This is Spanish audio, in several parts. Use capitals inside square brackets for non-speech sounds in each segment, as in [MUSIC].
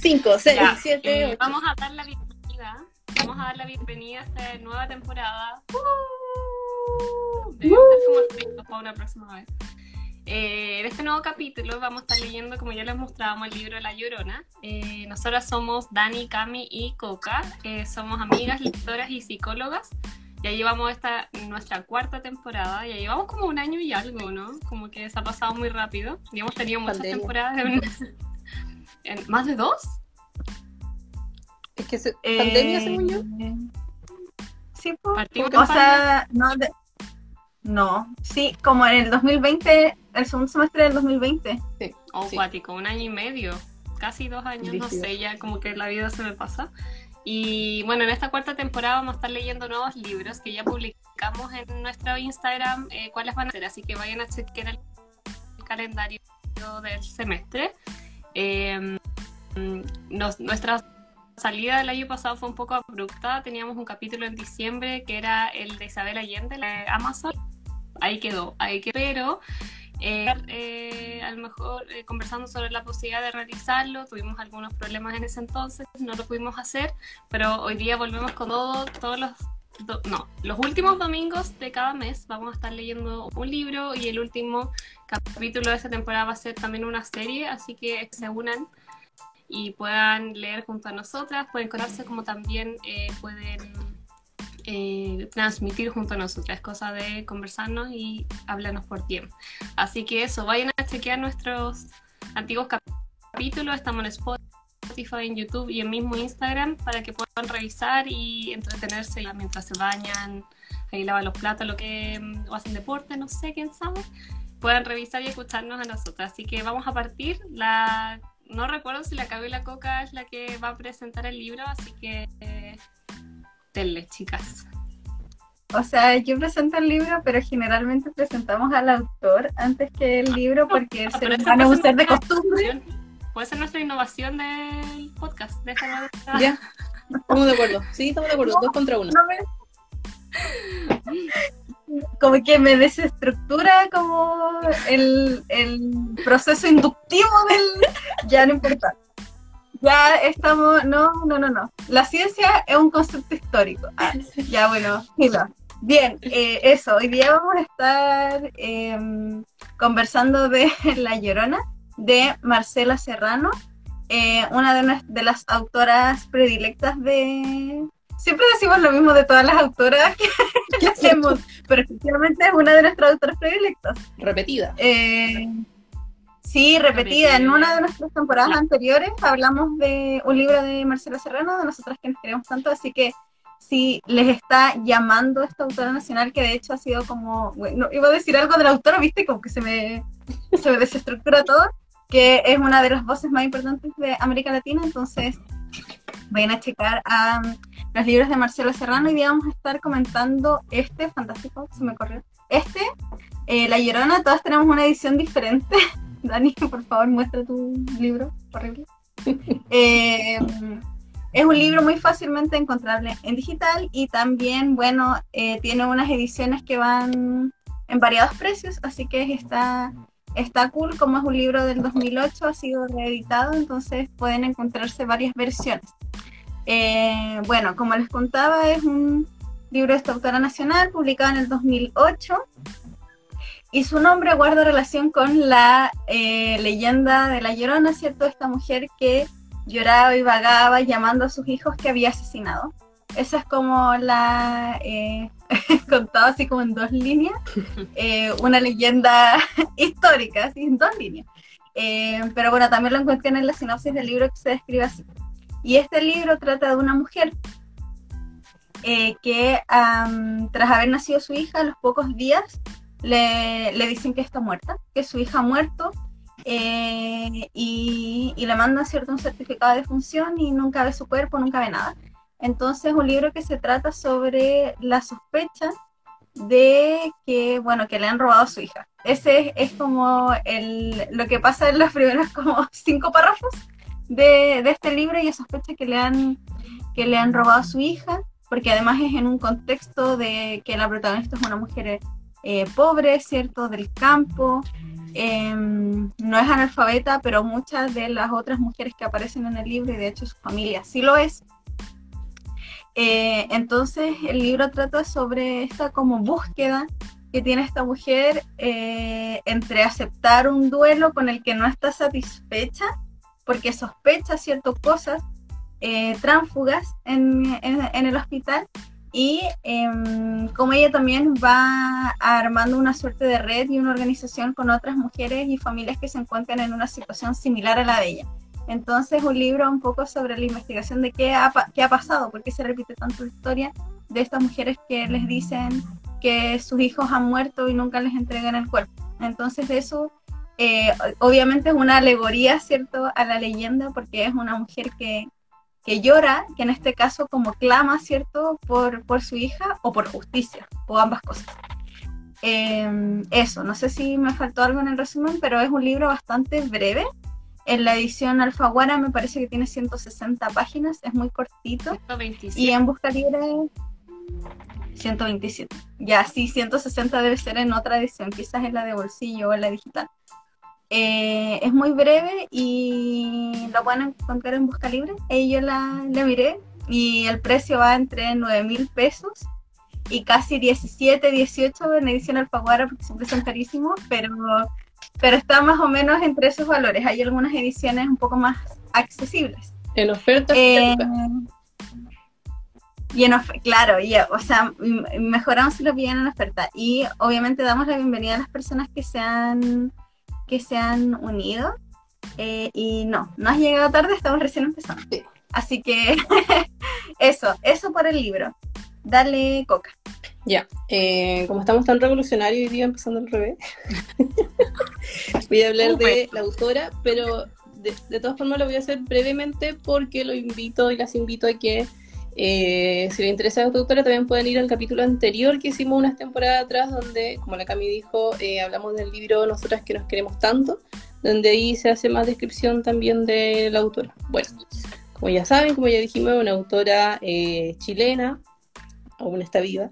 5, 6, 7, 8. Vamos a dar la bienvenida. Vamos a dar la bienvenida a esta nueva temporada. Uh, Debemos para una próxima vez. Eh, en este nuevo capítulo vamos a estar leyendo, como ya les mostrábamos, el libro La Llorona. Eh, nosotras somos Dani, Cami y Coca. Eh, somos amigas, lectoras y psicólogas. Ya llevamos esta nuestra cuarta temporada. Ya llevamos como un año y algo, ¿no? Como que se ha pasado muy rápido. Y hemos tenido muchas Pandemia. temporadas. [LAUGHS] ¿En ¿Más de dos? Es que se- pandemia, según yo. Sí. Partimos o sea, no, de- no, sí, como en el 2020, el segundo semestre del 2020. Sí, Oh, sí. un año y medio, casi dos años, no Brígido. sé, ya como que la vida se me pasa. Y bueno, en esta cuarta temporada vamos a estar leyendo nuevos libros que ya publicamos en nuestro Instagram, eh, cuáles van a ser, así que vayan a chequear el, el calendario del semestre. Eh, nuestra salida del año pasado fue un poco abrupta, teníamos un capítulo en diciembre que era el de Isabel Allende, la de Amazon, ahí quedó, ahí quedó, pero eh, eh, a lo mejor eh, conversando sobre la posibilidad de realizarlo, tuvimos algunos problemas en ese entonces, no lo pudimos hacer, pero hoy día volvemos con todo, todos los, no, los últimos domingos de cada mes vamos a estar leyendo un libro y el último capítulo de esta temporada va a ser también una serie, así que se unan y puedan leer junto a nosotras, pueden contarse como también eh, pueden eh, transmitir junto a nosotras, es cosa de conversarnos y hablarnos por tiempo. Así que eso, vayan a chequear nuestros antiguos cap- capítulos, estamos en Spotify, en YouTube y en mismo Instagram para que puedan revisar y entretenerse mientras se bañan, ahí lavan los platos, lo que mm, o hacen deporte, no sé, quién sabe, puedan revisar y escucharnos a nosotras. Así que vamos a partir. La no recuerdo si la Cabe y la Coca es la que va a presentar el libro, así que eh, denle, chicas. O sea, yo presento el libro, pero generalmente presentamos al autor antes que el libro porque [LAUGHS] Ah, humano es un puede ser de costumbre. Puede ser nuestra innovación del podcast. De esta nueva- Ya, estamos de acuerdo. Sí, estamos de acuerdo. Dos contra uno. No me- Como que me desestructura como el, el proceso inductivo del... Ya no importa. Ya estamos... No, no, no, no. La ciencia es un concepto histórico. Ah, ya, bueno, filo. Bien, eh, eso. Hoy día vamos a estar em, conversando de [LAUGHS] La Llorona, de Marcela Serrano, eh, una de, nues- de las autoras predilectas de... Siempre decimos lo mismo de todas las autoras que, [LAUGHS] hacemos, pero efectivamente es una de nuestras autoras predilectas. Repetida. Eh, sí, repetida. En una de nuestras temporadas anteriores hablamos de un libro de Marcela Serrano, de nosotras que nos queremos tanto, así que si les está llamando esta autora nacional, que de hecho ha sido como, bueno, iba a decir algo de la autora, viste, como que se me, se me desestructura todo, que es una de las voces más importantes de América Latina, entonces vayan a checar a um, los libros de Marcelo Serrano y día vamos a estar comentando este, fantástico, se me corrió, este, eh, La Llorona, todas tenemos una edición diferente. [LAUGHS] Dani, por favor, muestra tu libro, horrible. [LAUGHS] Eh, es un libro muy fácilmente encontrable en digital y también, bueno, eh, tiene unas ediciones que van en variados precios, así que está, está cool, como es un libro del 2008, ha sido reeditado, entonces pueden encontrarse varias versiones. Eh, bueno, como les contaba, es un libro de esta autora nacional, publicado en el 2008, y su nombre guarda relación con la eh, leyenda de la Llorona, ¿cierto? Esta mujer que lloraba y vagaba llamando a sus hijos que había asesinado. Esa es como la, eh, [LAUGHS] contado así como en dos líneas, eh, una leyenda [LAUGHS] histórica, así en dos líneas. Eh, pero bueno, también lo encontré en la sinopsis del libro que se describe así. Y este libro trata de una mujer eh, que am, tras haber nacido su hija, a los pocos días le, le dicen que está muerta, que su hija ha muerto eh, y, y le mandan cierto un certificado de función y nunca ve su cuerpo, nunca ve nada. Entonces, un libro que se trata sobre la sospecha de que, bueno, que le han robado a su hija. Ese es, como el, lo que pasa en los primeros [LAUGHS] como cinco párrafos de, de este libro y la sospecha que le han que le han robado a su hija, porque además es en un contexto de que la protagonista es una mujer eh, pobre, ¿cierto? Del campo, em, no es analfabeta, pero muchas de las otras mujeres que aparecen en el libro, y de hecho su familia sí lo es, eh, entonces el libro trata sobre esta como búsqueda que tiene esta mujer eh, entre aceptar un duelo con el que no está satisfecha porque sospecha ciertas cosas eh, tránsfugas en, en, el hospital y em, como ella también va armando una suerte de red y una organización con otras mujeres y familias que se encuentran en una situación similar a la de ella. Entonces, un libro un poco sobre la investigación de qué ha, pasado, por qué se repite tanto la historia de estas mujeres que les dicen que sus hijos han muerto y nunca les entregan el cuerpo. Entonces, eso eh, obviamente es una alegoría, ¿cierto?, a la leyenda, porque es una mujer que, que llora, que en este caso como clama, ¿cierto?, por, por su hija o por justicia, o ambas cosas. Em, eso, no sé si me faltó algo en el resumen, pero es un libro bastante breve. En la edición Alfaguara me parece que tiene 160 páginas, es muy cortito. 127. Y en Busca Libre 127. Ya, sí, 160 debe ser en otra edición, quizás en la de bolsillo o en la digital. Eh, es muy breve y lo pueden encontrar en Busca Libre. Ahí yo la, miré y el precio va entre 9 mil pesos y casi 17, 18 en edición Alfaguara porque siempre son carísimos, pero, pero está más o menos entre esos valores. Hay algunas ediciones un poco más accesibles. En oferta. Eh, y en claro, y, o sea, mejoramos si lo piden en oferta. Y obviamente damos la bienvenida a las personas que se han que se han unido. Eh, y no, no has llegado tarde, estamos recién empezando. Así que [LAUGHS] eso, eso por el libro. Dale coca. Ya, eh, como estamos tan revolucionarios hoy día empezando al revés, [LAUGHS] voy a hablar de la autora, pero de, de, todas formas lo voy a hacer brevemente porque lo invito y las invito a que eh, si les interesa la autora, también pueden ir al capítulo anterior que hicimos unas temporadas atrás, donde, como la Cami dijo, eh, hablamos del libro Nosotras que nos queremos tanto, donde ahí se hace más descripción también de la autora. Bueno, como ya saben, como ya dijimos, una autora eh, chilena, aún está viva,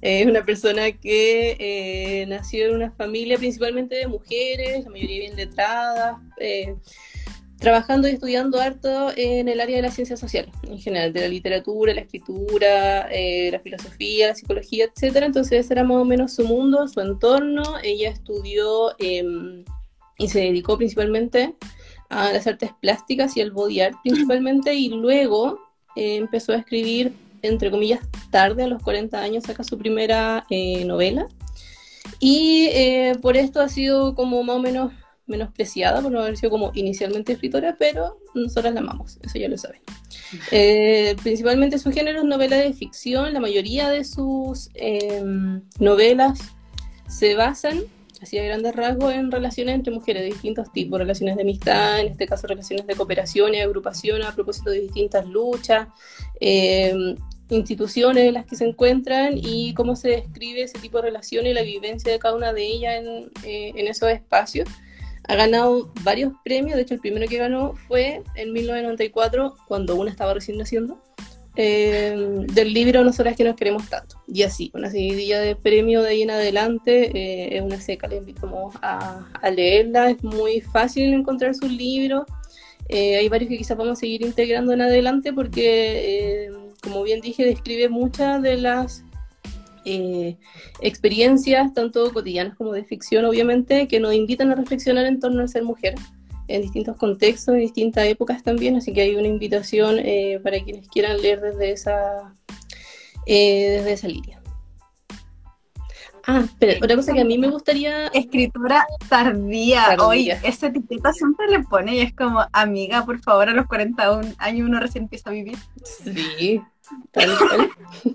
es una persona que nació en una familia principalmente de mujeres, la mayoría bien letradas, trabajando y estudiando harto en el área de las ciencias sociales, en general, de la literatura, la escritura, eh, la filosofía, la psicología, etcétera. Entonces ese era más o menos su mundo, su entorno. Ella estudió em, y se dedicó principalmente a las artes plásticas y al body art principalmente, y luego eh, empezó a escribir, entre comillas, tarde, a los 40 años, saca su primera eh, novela. Y por esto ha sido como más o menos menospreciada por no haber sido como inicialmente escritora, pero nosotras la amamos, eso ya lo saben. [LAUGHS] Eh, principalmente su género es novela de ficción, la mayoría de sus em, novelas se basan, así a grandes rasgos, en relaciones entre mujeres de distintos tipos, relaciones de amistad, en este caso relaciones de cooperación y agrupación a propósito de distintas luchas, em, instituciones en las que se encuentran y cómo se describe ese tipo de relaciones y la vivencia de cada una de ellas en, eh, en esos espacios ha ganado varios premios, de hecho el primero que ganó fue en 1994, cuando una estaba recién naciendo, eh, del libro Nosotras que nos queremos tanto. Y así, una seguidilla de premios de ahí en adelante, eh, es una seca, les invito a, a, leerla, es muy fácil encontrar sus libros, eh, hay varios que quizás vamos a seguir integrando en adelante porque, como bien dije, describe muchas de las eh, experiencias, tanto cotidianas como de ficción, obviamente, que nos invitan a reflexionar en torno al ser mujer en distintos contextos, en distintas épocas también, así que hay una invitación eh, para quienes quieran leer desde esa, eh, desde esa línea. Ah, pero otra cosa que a mí me gustaría... Escritura tardía. Hoy, esa etiqueta siempre le pone y es como, amiga, por favor, a los 41 años uno recién empieza a vivir. Sí, tal cual. [LAUGHS]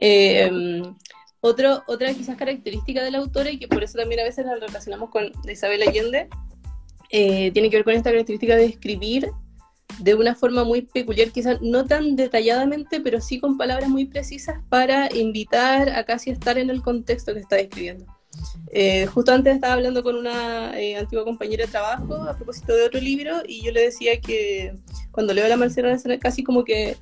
eh, otro, otra quizás característica de la autora, y que por eso también a veces la relacionamos con Isabel Allende, eh, tiene que ver con esta característica de escribir de una forma muy peculiar, quizás no tan detalladamente, pero sí con palabras muy precisas para invitar a casi estar en el contexto que está describiendo. Eh, justo antes estaba hablando con una eh, antigua compañera de trabajo a propósito de otro libro y yo le decía que cuando leo la Marcela casi como que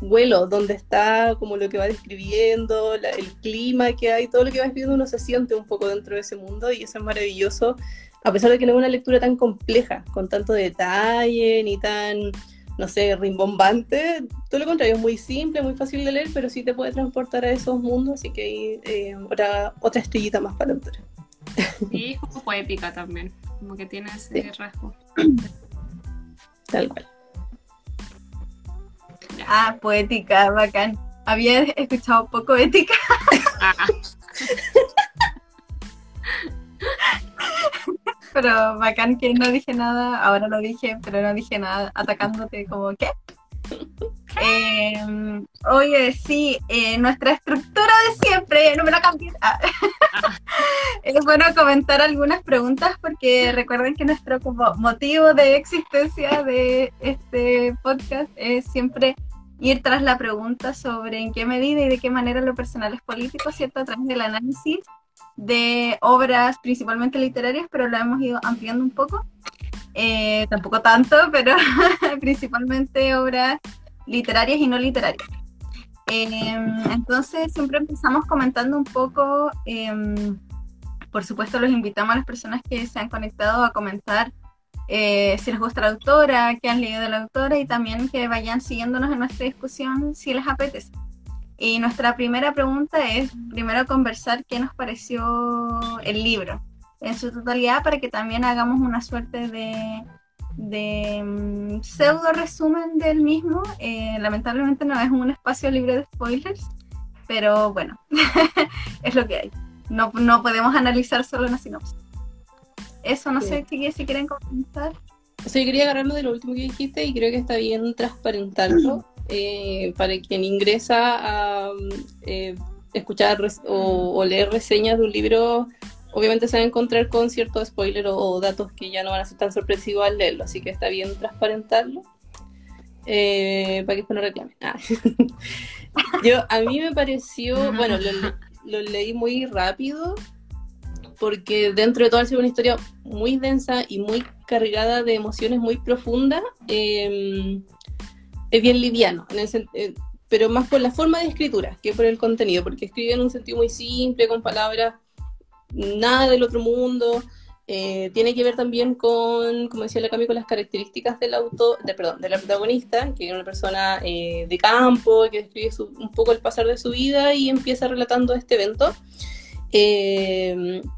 vuelo, donde está como lo que va describiendo, el clima que hay, todo lo que va escribiendo uno se siente un poco dentro de ese mundo y eso es maravilloso, a pesar de que no es una lectura tan compleja, con tanto detalle, ni tan, no sé, rimbombante, todo lo contrario, es muy simple, muy fácil de leer, pero sí te puede transportar a esos mundos, así que eh, otra, otra estrellita más para la autora. Y es como poética también, como que tiene ese rasgo. [CLEARS THROAT] Tal cual. Ah, poética, bacán. Había escuchado poco ética. Ah. [LAUGHS] pero bacán que no dije nada, ahora lo dije, pero no dije nada, atacándote como, ¿qué? Em, oye, sí, eh, nuestra estructura de siempre, no me la cambies. Ah. [LAUGHS] es bueno comentar algunas preguntas porque recuerden que nuestro motivo de existencia de este podcast es siempre ir tras la pregunta sobre en qué medida y de qué manera lo personal es político, ¿cierto? A través del análisis de obras principalmente literarias, pero lo hemos ido ampliando un poco. Eh, tampoco tanto, [LAUGHS] pero [LAUGHS] principalmente obras literarias y no literarias. Em, entonces siempre empezamos comentando un poco, em, por supuesto los invitamos a las personas que se han conectado a comentar eh, si les gusta la autora, qué han leído de la autora y también que vayan siguiéndonos en nuestra discusión si les apetece. Y nuestra primera pregunta es primero conversar qué nos pareció el libro en su totalidad para que también hagamos una suerte de, de mm, pseudo resumen del mismo. Eh, lamentablemente no es un espacio libre de spoilers, pero bueno, [LAUGHS] es lo que hay. No, no podemos analizar solo una sinopsis. Eso, no sé si, si quieren comentar. Yo quería agarrarme de lo último que dijiste y creo que está bien transparentarlo eh, para quien ingresa a eh, escuchar o, leer reseñas de un libro obviamente se va a encontrar con cierto spoiler o, datos que ya no van a ser tan sorpresivos al leerlo, así que está bien transparentarlo eh, para que después no reclamen. Ah. [LAUGHS] Yo, a mí me pareció, bueno, lo, leí muy rápido porque dentro de todo ha sido una historia muy densa y muy cargada de emociones muy profundas. Em, es bien liviano, eh, pero más por la forma de escritura que por el contenido, porque escribe en un sentido muy simple, con palabras nada del otro mundo. Eh, tiene que ver también con, como decía la Cami, con las características del auto, de, perdón, de la protagonista, que es una persona eh, de campo, que describe un poco el pasar de su vida y empieza relatando este evento.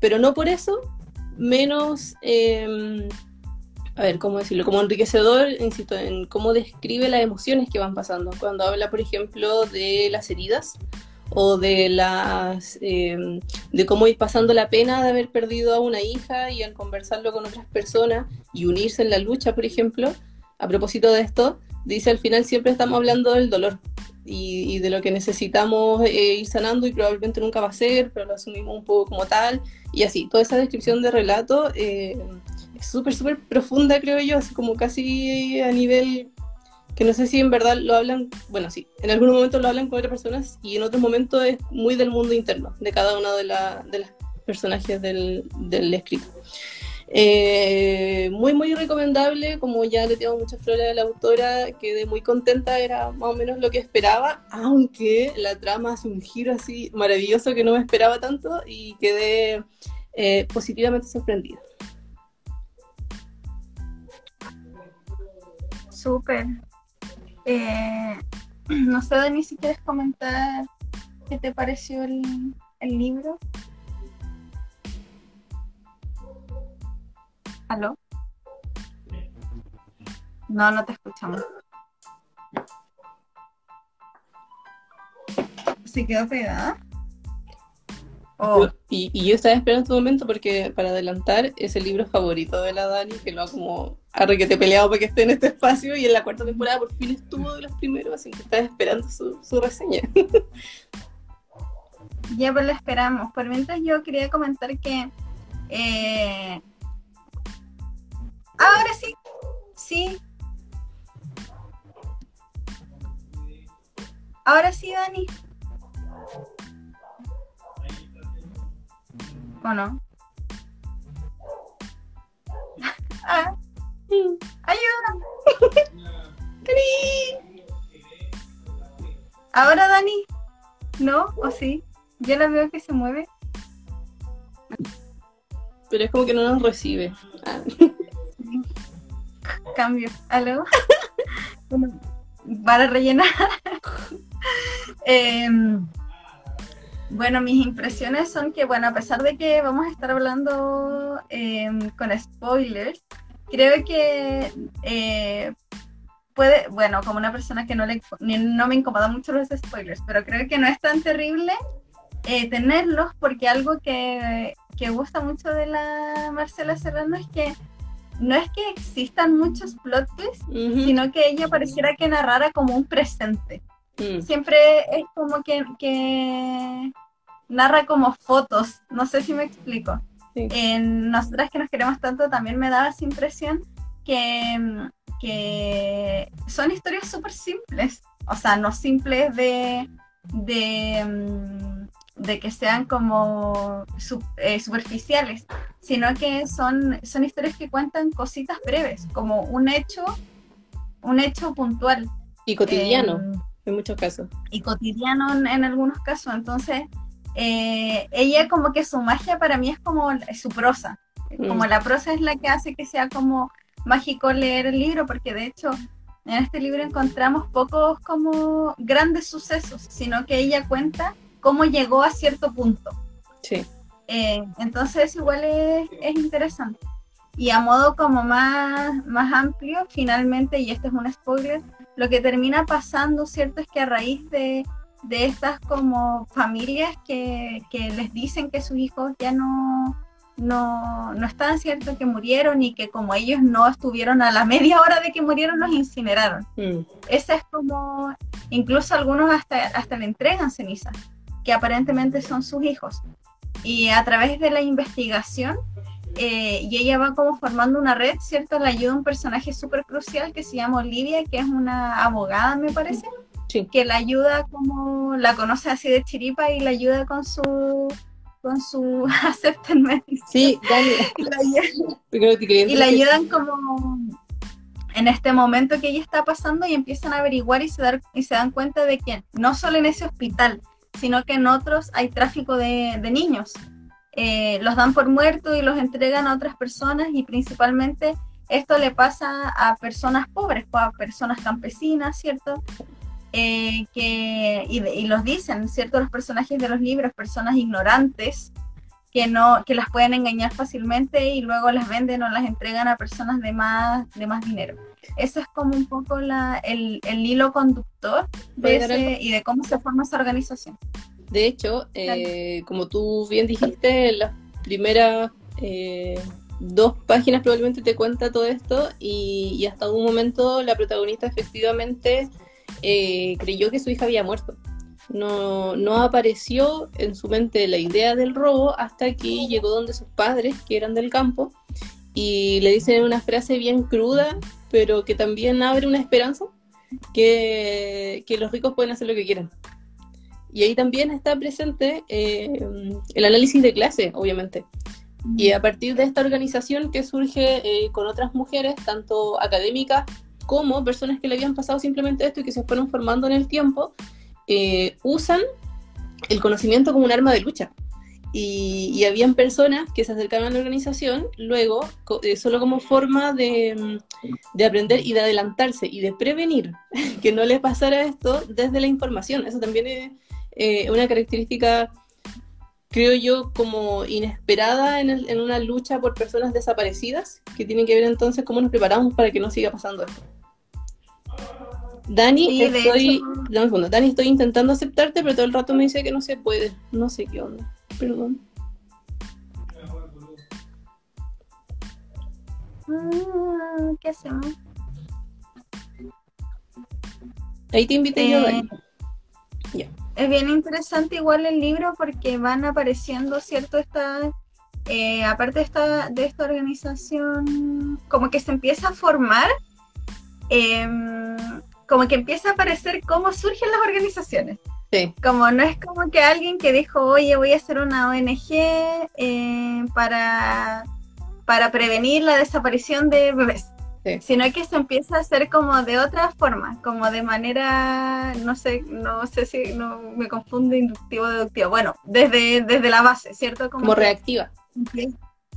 Pero no por eso menos, a ver, ¿cómo decirlo? Como enriquecedor, insisto, en cómo describe las emociones que van pasando. Cuando habla, por ejemplo, de las heridas, o de las em, de cómo ir pasando la pena de haber perdido a una hija y al conversarlo con otras personas y unirse en la lucha, por ejemplo, a propósito de esto, dice al final siempre estamos hablando del dolor y, de lo que necesitamos eh, ir sanando y probablemente nunca va a ser, pero lo asumimos un poco como tal y así, toda esa descripción de relato eh, súper, súper profunda, creo yo, así como casi a nivel que no sé si en verdad lo hablan, bueno, sí, en algunos momentos lo hablan con otras personas y en otros momentos es muy del mundo interno de cada la, de las personajes del, del escrito. Eh, muy, muy recomendable, como ya le tengo muchas flores a la autora, quedé muy contenta, era más o menos lo que esperaba, aunque la trama hace un giro así maravilloso que no me esperaba tanto y quedé eh, positivamente sorprendida. Súper, eh, [CLEARS THROAT] no sé, Dani, si quieres comentar qué te pareció el, libro. ¿Aló? No, no te escuchamos. ¿Se quedó pegada? Oh. Y, yo estaba esperando este momento porque, para adelantar, es el libro favorito de la Dani, que lo ha como arre que te he peleado para que esté en este espacio y en la cuarta temporada por fin estuvo de los primeros, así que estaba esperando su, reseña. [LAUGHS] Ya pues lo esperamos. Por mientras yo quería comentar que eh, ahora sí, sí. Ahora sí, Dani. ¿O no? [LAUGHS] ah. ¡Ayuda! [LAUGHS] ¿Ahora, Dani? ¿No? ¿O sí? Yo la veo que se mueve. Pero es como que no nos recibe. Ah. [LAUGHS] Cambio. ¿Aló? para rellenar. Em, bueno, mis impresiones son que, bueno, a pesar de que vamos a estar hablando em, con spoilers, creo que eh, puede, bueno, como una persona que no, le, no me incomoda mucho los spoilers, pero creo que no es tan terrible eh, tenerlos porque algo que, que gusta mucho de la Marcela Serrano es que no es que existan muchos plot twists, sino que ella pareciera que narrara como un presente. Mm. Siempre es como que, que, narra como fotos, no sé si me explico. En nosotras que nos queremos tanto también me da esa impresión que, que son historias súper simples, o sea, no simples de, de mm, de que sean como eh, superficiales, sino que son, son historias que cuentan cositas breves, como un hecho, un hecho puntual. Y cotidiano, em, en muchos casos. Y cotidiano en, algunos casos. Entonces, eh, ella como que su magia para mí es como su prosa. Como mm. la prosa es la que hace que sea como mágico leer el libro, porque de hecho en este libro encontramos pocos como grandes sucesos, sino que ella cuenta cómo llegó a cierto punto. Sí. Eh, entonces igual es, interesante. Y a modo como más, más amplio, finalmente, y este es un spoiler, lo que termina pasando, ¿cierto? Es que a raíz de, de estas como familias que, que, les dicen que sus hijos ya no, no, no están, ¿cierto? Que murieron y que como ellos no estuvieron a la [LAUGHS] media hora de que murieron, los incineraron. Mm. Ese es como, incluso algunos hasta, hasta le entregan cenizas que aparentemente son sus hijos. Y a través de la investigación, eh, y ella va como formando una red, ¿cierto? Le ayuda un personaje súper crucial que se llama Olivia, que es una abogada, me parece, que la ayuda como, la conoce así de chiripa y la ayuda con su con su [LAUGHS] acceptance Sí, Dani. [LAUGHS] y la ayudan como en este momento que ella está pasando y empiezan a averiguar y se, dar, y se dan cuenta de que no solo en ese hospital, sino que en otros hay tráfico de, niños. Eh, los dan por muertos y los entregan a otras personas y principalmente esto le pasa a personas pobres, pues, a personas campesinas, ¿cierto? Eh, que, y, los dicen, ¿cierto? Los personajes de los libros, personas ignorantes que, no, que las pueden engañar fácilmente y luego las venden o las entregan a personas de más, de más dinero. Eso es como un poco la, el, el hilo conductor de y de cómo se forma esa organización. De hecho, eh, como tú bien dijiste, las primeras eh, dos páginas probablemente te cuenta todo esto y, hasta un momento la protagonista efectivamente eh, creyó que su hija había muerto. No, no apareció en su mente la idea del robo hasta que llegó donde sus padres, que eran del campo, y le dicen una frase bien cruda pero que también abre una esperanza que, que los ricos pueden hacer lo que quieran. Y ahí también está presente eh, el análisis de clase, obviamente. Y a partir de esta organización que surge eh, con otras mujeres, tanto académicas como personas que le habían pasado simplemente esto y que se fueron formando en el tiempo, eh, usan el conocimiento como un arma de lucha. Y, habían personas que se acercaban a la organización luego eh, solo como forma de, de, aprender y de adelantarse y de prevenir [LAUGHS] que no les pasara esto desde la información. Eso también es eh, una característica, creo yo, como inesperada en, en, una lucha por personas desaparecidas, que tienen que ver entonces cómo nos preparamos para que no siga pasando esto. Dani, estoy, Dani, estoy intentando aceptarte, pero todo el rato me dice que no se puede. No sé qué onda. Perdón. Mm, ¿Qué hacemos? Ahí te invité yo, Dani. Eh, es bien interesante igual el libro porque van apareciendo, ¿cierto? Esta, eh, aparte de esta, de esta organización, como que se empieza a formar eh, como que empieza a aparecer cómo surgen las organizaciones. Sí. Como no es como que alguien que dijo, oye, voy a hacer una ONG eh, para, para prevenir la desaparición de bebés. Sino que se empieza a hacer como de otra forma, como de manera, no sé, no sé si no me confunde inductivo deductivo. Bueno, desde, desde la base, ¿cierto? Como, reactiva.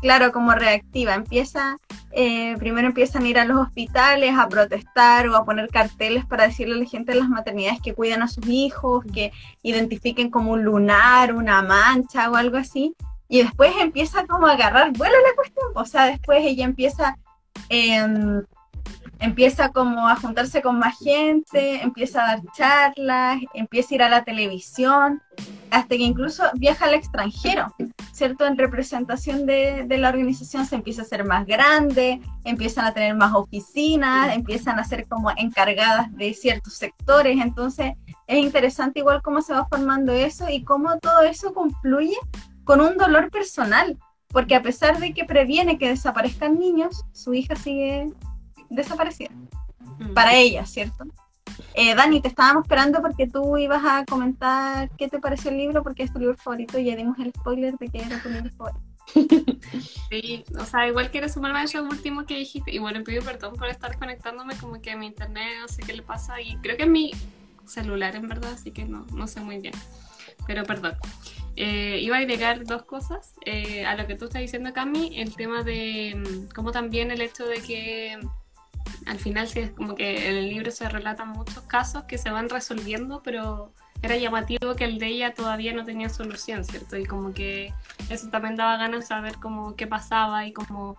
Claro, como reactiva. Empieza, eh, primero empiezan a ir a los hospitales a protestar o a poner carteles para decirle a la gente de las maternidades que cuiden a sus hijos, que identifiquen como un lunar, una mancha o algo así. Y después empieza como a agarrar vuelo la cuestión. O sea, después ella empieza Em, empieza como a juntarse con más gente, empieza a dar charlas, empieza a ir a la televisión, hasta que incluso viaja al extranjero, ¿cierto? En representación de, de, la organización se empieza a ser más grande, empiezan a tener más oficinas, empiezan a ser como encargadas de ciertos sectores, entonces es interesante igual cómo se va formando eso y cómo todo eso confluye con un dolor personal, porque a pesar de que previene que desaparezcan niños, su hija sigue desaparecida. Mm. Para ella, ¿cierto? Eh, Dani, te estábamos esperando porque tú ibas a comentar qué te pareció el libro, porque es tu libro favorito y ya dimos el spoiler de que era tu libro favorito. [LAUGHS] Sí, o sea, igual quiero sumarme a eso último que dijiste. Y bueno, pido perdón por estar conectándome como que mi internet, no sé qué le pasa. Y creo que es mi celular, en verdad, así que no, no sé muy bien. Pero perdón. Eh, iba a agregar dos cosas eh, a lo que tú estás diciendo, Cami, el tema de mm, cómo también el hecho de que al final es como que en el libro se relatan muchos casos que se van resolviendo, pero era llamativo que el de ella todavía no tenía solución, ¿cierto? Y como que eso también daba ganas de saber cómo qué pasaba y cómo,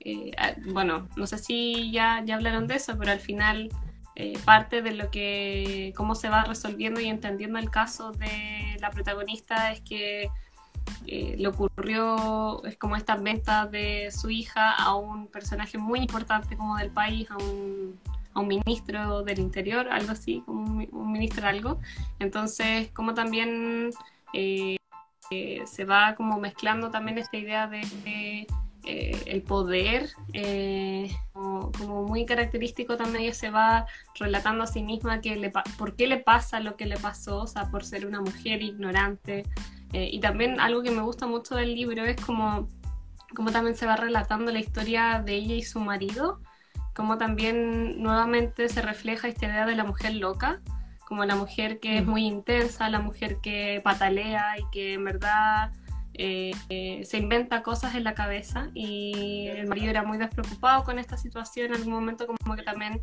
eh, bueno, no sé si ya, ya hablaron de eso, pero al final eh, parte de lo que, cómo se va resolviendo y entendiendo el caso de la protagonista es que eh, le ocurrió, es como esta venta de su hija a un personaje muy importante como del país, a un, a un ministro del interior, algo así, como un, ministro algo. Entonces, como también eh, se va como mezclando también esta idea de eh, el poder, eh, como, muy característico también ella se va relatando a sí misma que le, por qué le pasa lo que le pasó, o sea, por ser una mujer ignorante. Eh, y también algo que me gusta mucho del libro es como, como también se va relatando la historia de ella y su marido, como también nuevamente se refleja esta idea de la mujer loca, como la mujer que es muy intensa, la mujer que patalea y que en verdad eh, eh, se inventa cosas en la cabeza y el marido era muy despreocupado con esta situación, en algún momento como que también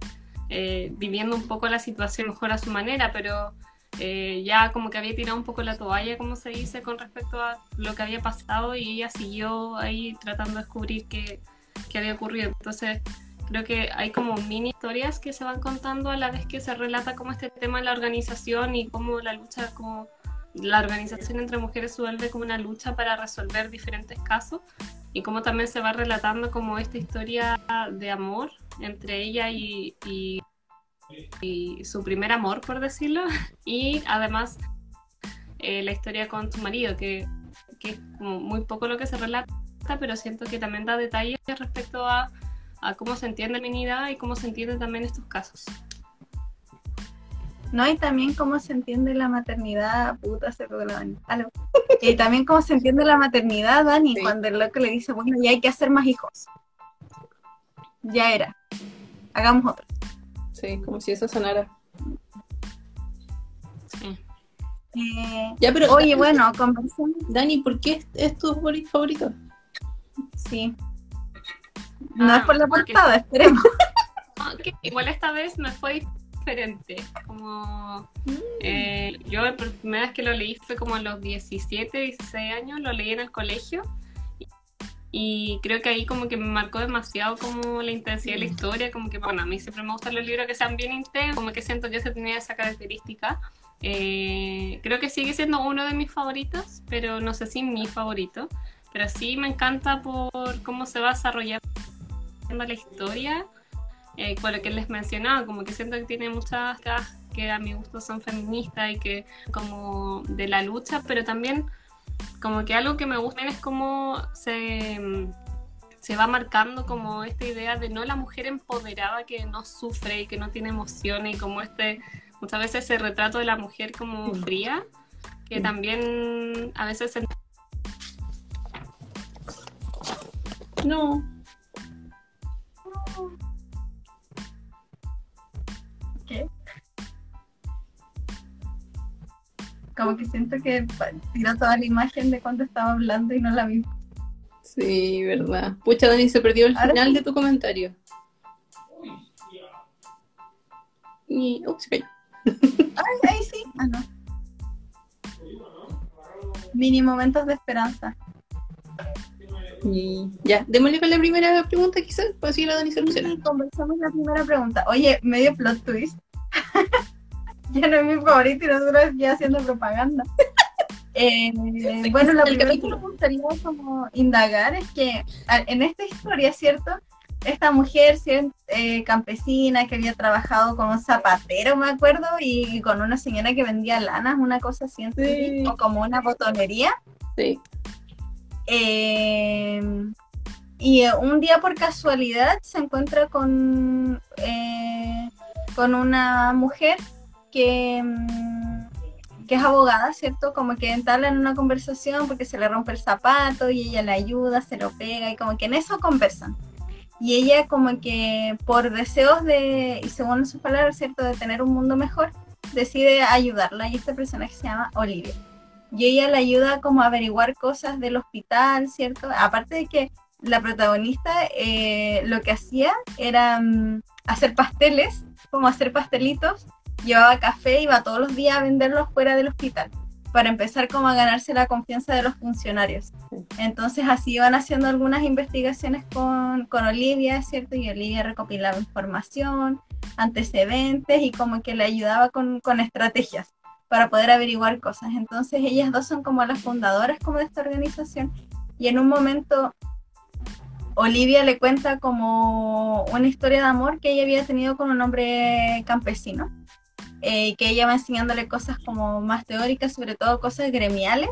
eh, viviendo un poco la situación mejor a su manera, pero ya como que había tirado un poco la toalla, como se dice, con respecto a lo que había pasado y ella siguió ahí tratando de descubrir qué, qué había ocurrido. Entonces creo que hay como mini historias que se van contando a la vez que se relata como este tema de la organización y cómo la lucha como la organización entre mujeres se vuelve como una lucha para resolver diferentes casos y cómo también se va relatando como esta historia de amor entre ella y, su primer amor, por decirlo, y además eh, la historia con su marido, que, que, es muy poco lo que se relata, pero siento que también da detalles respecto a, a cómo se entiende la feminidad y cómo se entienden también estos casos. ¿No? Y también cómo se entiende la maternidad, puta, se la Dani. Y también cómo se entiende la maternidad, Dani, cuando el loco le dice, bueno, ya hay que hacer más hijos. Ya era. Hagamos otro. Sí, como si eso sonara. Sí. Eh, ya, pero, oye, bueno, conversamos. Dani, ¿por qué es, tu favorito? Sí. No es por la portada, esperemos. [LAUGHS] Igual esta vez me fue diferente. Como eh, yo la primera vez que lo leí fue como a los 17, 16 años, lo leí en el colegio. Y creo que ahí como que me marcó demasiado como la intensidad de la historia, como que bueno, a mí siempre me gustan los libros que sean bien intensos, como que siento yo se tenía esa característica. Eh, creo que sigue siendo uno de mis favoritos, pero no sé si mi favorito. Pero sí me encanta por cómo se va desarrollando la historia eh, con lo que les mencionaba, como que siento que tiene muchas que a mi gusto son feministas y que como de la lucha, pero también como que algo que me gusta es cómo se, se va marcando como esta idea de no la mujer empoderada que no sufre y que no tiene emociones y como este, muchas veces ese retrato de la mujer como fría, que también a veces se... No. Como que siento que tiró toda la imagen de cuando estaba hablando y no la vi. Sí, verdad. Pucha, Dani, se perdió el final de tu comentario. Y. Ups, se cayó. Ay, ahí sí. Ah, no. Mini momentos de esperanza. Y ya, démosle con la primera pregunta, quizás, para seguir a Dani soluciona. Sí, conversamos la primera pregunta. Oye, medio plot twist. [LAUGHS] ya no es mi favorito y nosotros ya haciendo propaganda. [LAUGHS] Eh, bueno, lo primero que me gustaría como indagar es que en esta historia, ¿cierto? Esta mujer eh, campesina que había trabajado con un zapatero, me acuerdo, y con una señora que vendía lanas, una cosa así, Sí. O como una botonería. Sí. Eh, y eh, un día por casualidad se encuentra con, con una mujer que, mm, que es abogada, ¿cierto? Como que entablan una conversación porque se le rompe el zapato y ella le ayuda, se lo pega y como que en eso conversan. Y ella como que por deseos de, y según sus palabras, ¿cierto? De tener un mundo mejor, decide ayudarla y este personaje se llama Olivia y ella le ayuda como a averiguar cosas del hospital, ¿cierto? Aparte de que la protagonista eh, lo que hacía era mm, hacer pasteles, como hacer pastelitos, llevaba café y iba todos los días a venderlos fuera del hospital, para empezar como a ganarse la confianza de los funcionarios. Entonces así iban haciendo algunas investigaciones con, con Olivia, ¿cierto? Y Olivia recopilaba información, antecedentes y como que le ayudaba con, con estrategias para poder averiguar cosas. Entonces ellas dos son como las fundadoras como de esta organización y en un momento Olivia le cuenta como una historia de amor que ella había tenido con un hombre campesino eh, que ella va enseñándole cosas como más teóricas, sobre todo cosas gremiales,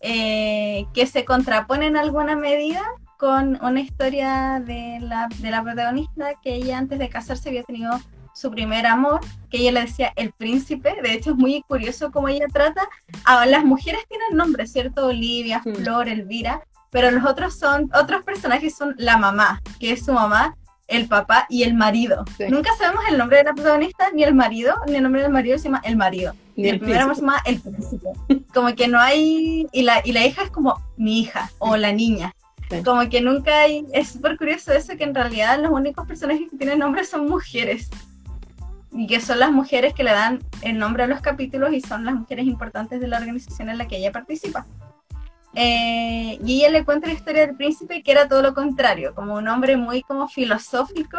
eh, que se contraponen en alguna medida con una historia de la, de la protagonista que ella antes de casarse había tenido su primer amor, que ella le decía el príncipe. De hecho, es muy curioso cómo ella trata. A las mujeres tienen nombres, ¿cierto? Olivia. Flor, Elvira, pero los otros son, otros personajes son la mamá, que es su mamá, el papá y el marido. Sí. Nunca sabemos el nombre de la protagonista, ni el marido, ni el nombre del marido se llama el marido. Ni Y el, el primer amor se llama el príncipe. Como que no hay. Y la, y la hija es como mi hija o la niña. Sí. Como que nunca hay. Es súper curioso eso, que en realidad los únicos personajes que tienen nombres son mujeres. Y que son las mujeres que le dan el nombre a los capítulos y son las mujeres importantes de la organización en la que ella participa. Eh, y ella le cuenta la historia del príncipe que era todo lo contrario, como un hombre muy como filosófico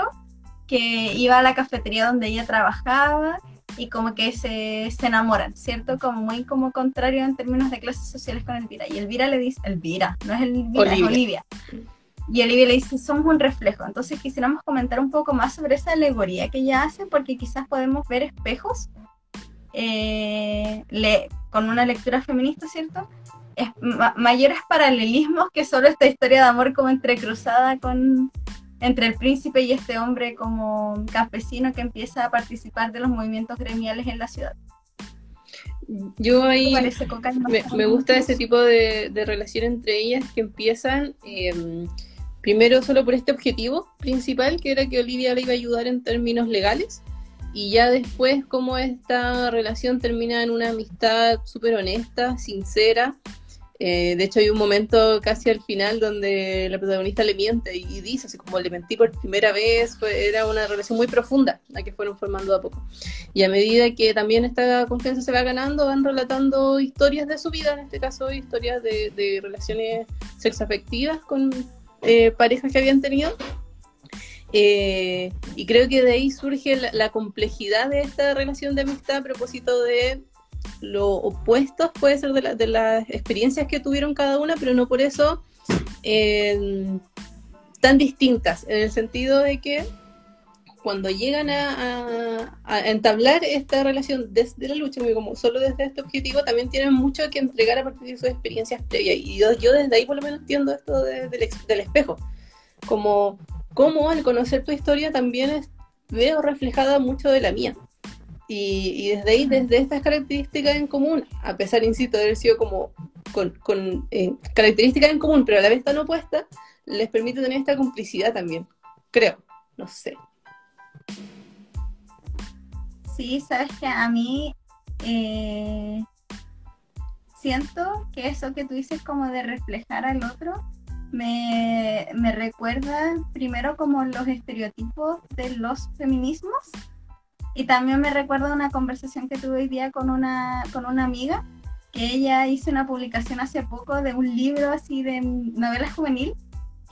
que iba a la cafetería donde ella trabajaba y como que se, se enamoran, ¿cierto? Como muy como contrario en términos de clases sociales con Elvira. Y Elvira le dice, Elvira, no es Elvira, es Olivia. Olivia. Y Olivia le dice, somos un reflejo. Entonces quisiéramos comentar un poco más sobre esa alegoría que ella hace, porque quizás podemos ver espejos eh, le- con una lectura feminista, ¿cierto? Es, ma- mayores paralelismos que solo esta historia de amor como entrecruzada con entre el príncipe y este hombre como campesino que empieza a participar de los movimientos gremiales en la ciudad. Yo ¿Qué ahí me, me gusta ese tipo de, de relación entre ellas que empiezan eh, primero solo por este objetivo principal, que era que Olivia le iba a ayudar en términos legales, y ya después cómo esta relación termina en una amistad súper honesta, sincera. Eh, de hecho hay un momento casi al final donde la protagonista le miente y, dice así como le mentí por primera vez, era una relación muy profunda la que fueron formando a poco. Y a medida que también esta confianza se va ganando, van relatando historias de su vida, en este caso historias de, de relaciones sexoafectivas con eh, parejas que habían tenido. Eh, y creo que de ahí surge la complejidad de esta relación de amistad a propósito de lo opuestos, puede ser de, la- de las experiencias que tuvieron cada una, pero no por eso eh, tan distintas, en el sentido de que cuando llegan a, a- a entablar esta relación desde la lucha, como solo desde este objetivo, también tienen mucho que entregar a partir de sus experiencias previas. Y yo, yo desde ahí por lo menos entiendo esto de- del, ex- del espejo. Como, como al conocer tu historia también es- veo reflejada mucho de la mía. Y, desde ahí, desde estas características en común, a pesar, insisto, de haber sido como con, con, eh, características en común, pero a la vez tan opuestas, les permite tener esta complicidad también. Creo, no sé. Sí, sabes que a mí, eh, siento que eso que tú dices como de reflejar al otro me, me recuerda primero como los estereotipos de los feminismos y también me recuerda una conversación que tuve hoy día con una, con una amiga que ella hizo una publicación hace poco de un libro así de novela juvenil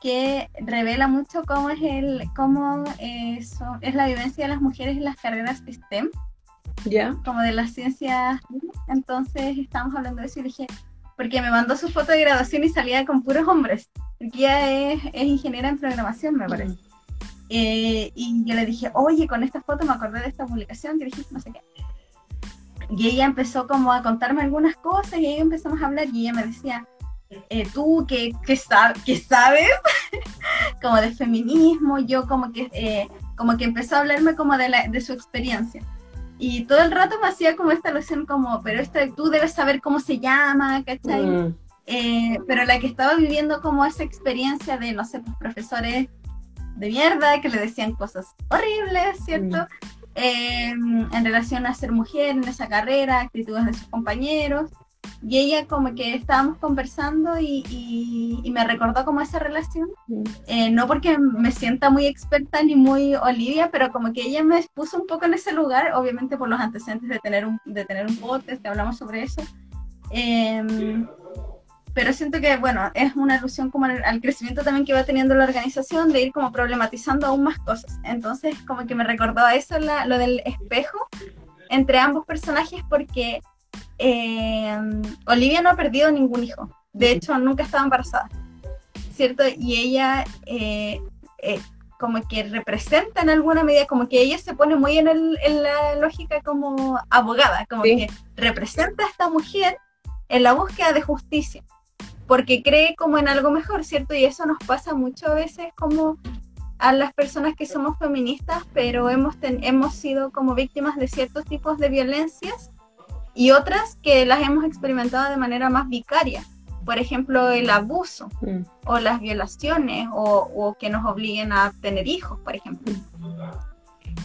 que revela mucho cómo es el cómo es la vivencia de las mujeres en las carreras STEM ya. como de las ciencias. Entonces estábamos hablando de eso y dije porque me mandó su foto de graduación y salía con puros hombres porque ella es, es ingeniera en programación me parece eh, y yo le dije oye con esta foto me acordé de esta publicación que dijiste no sé qué y ella empezó como a contarme algunas cosas y ahí empezamos a hablar y ella me decía, eh, tú que, que, sabes [LAUGHS] como de feminismo, yo como que, eh, como que empezó a hablarme como de, la, de su experiencia. Y todo el rato me hacía como esta alusión como, pero esta, tú debes saber cómo se llama, ¿cachai? Mm. Eh, pero la que estaba viviendo como esa experiencia de, no sé, pues profesores de mierda que le decían cosas horribles, ¿cierto? Mm. Em, en relación a ser mujer en esa carrera, actitudes de sus compañeros. Y ella como que estábamos conversando y, me recordó como esa relación, mm. eh, no porque me sienta muy experta ni muy Olivia, pero como que ella me puso un poco en ese lugar, obviamente por los antecedentes de tener un, de tener un podcast, que hablamos sobre eso. Eh, pero siento que, bueno, es una alusión como al, crecimiento también que va teniendo la organización de ir como problematizando aún más cosas. Entonces, como que me recordó a eso lo del espejo entre ambos personajes porque eh, Olivia no ha perdido ningún hijo. De hecho, nunca estaba embarazada, ¿cierto? Y ella... Eh, eh, como que representa en alguna medida, como que ella se pone muy en, el, en la lógica como abogada, como que representa a esta mujer en la búsqueda de justicia porque cree como en algo mejor, ¿cierto? Y eso nos pasa muchas veces como a las personas que somos feministas, pero hemos, hemos sido como víctimas de ciertos tipos de violencias y otras que las hemos experimentado de manera más vicaria. Por ejemplo, el abuso mm. o las violaciones o, que nos obliguen a tener hijos, por ejemplo.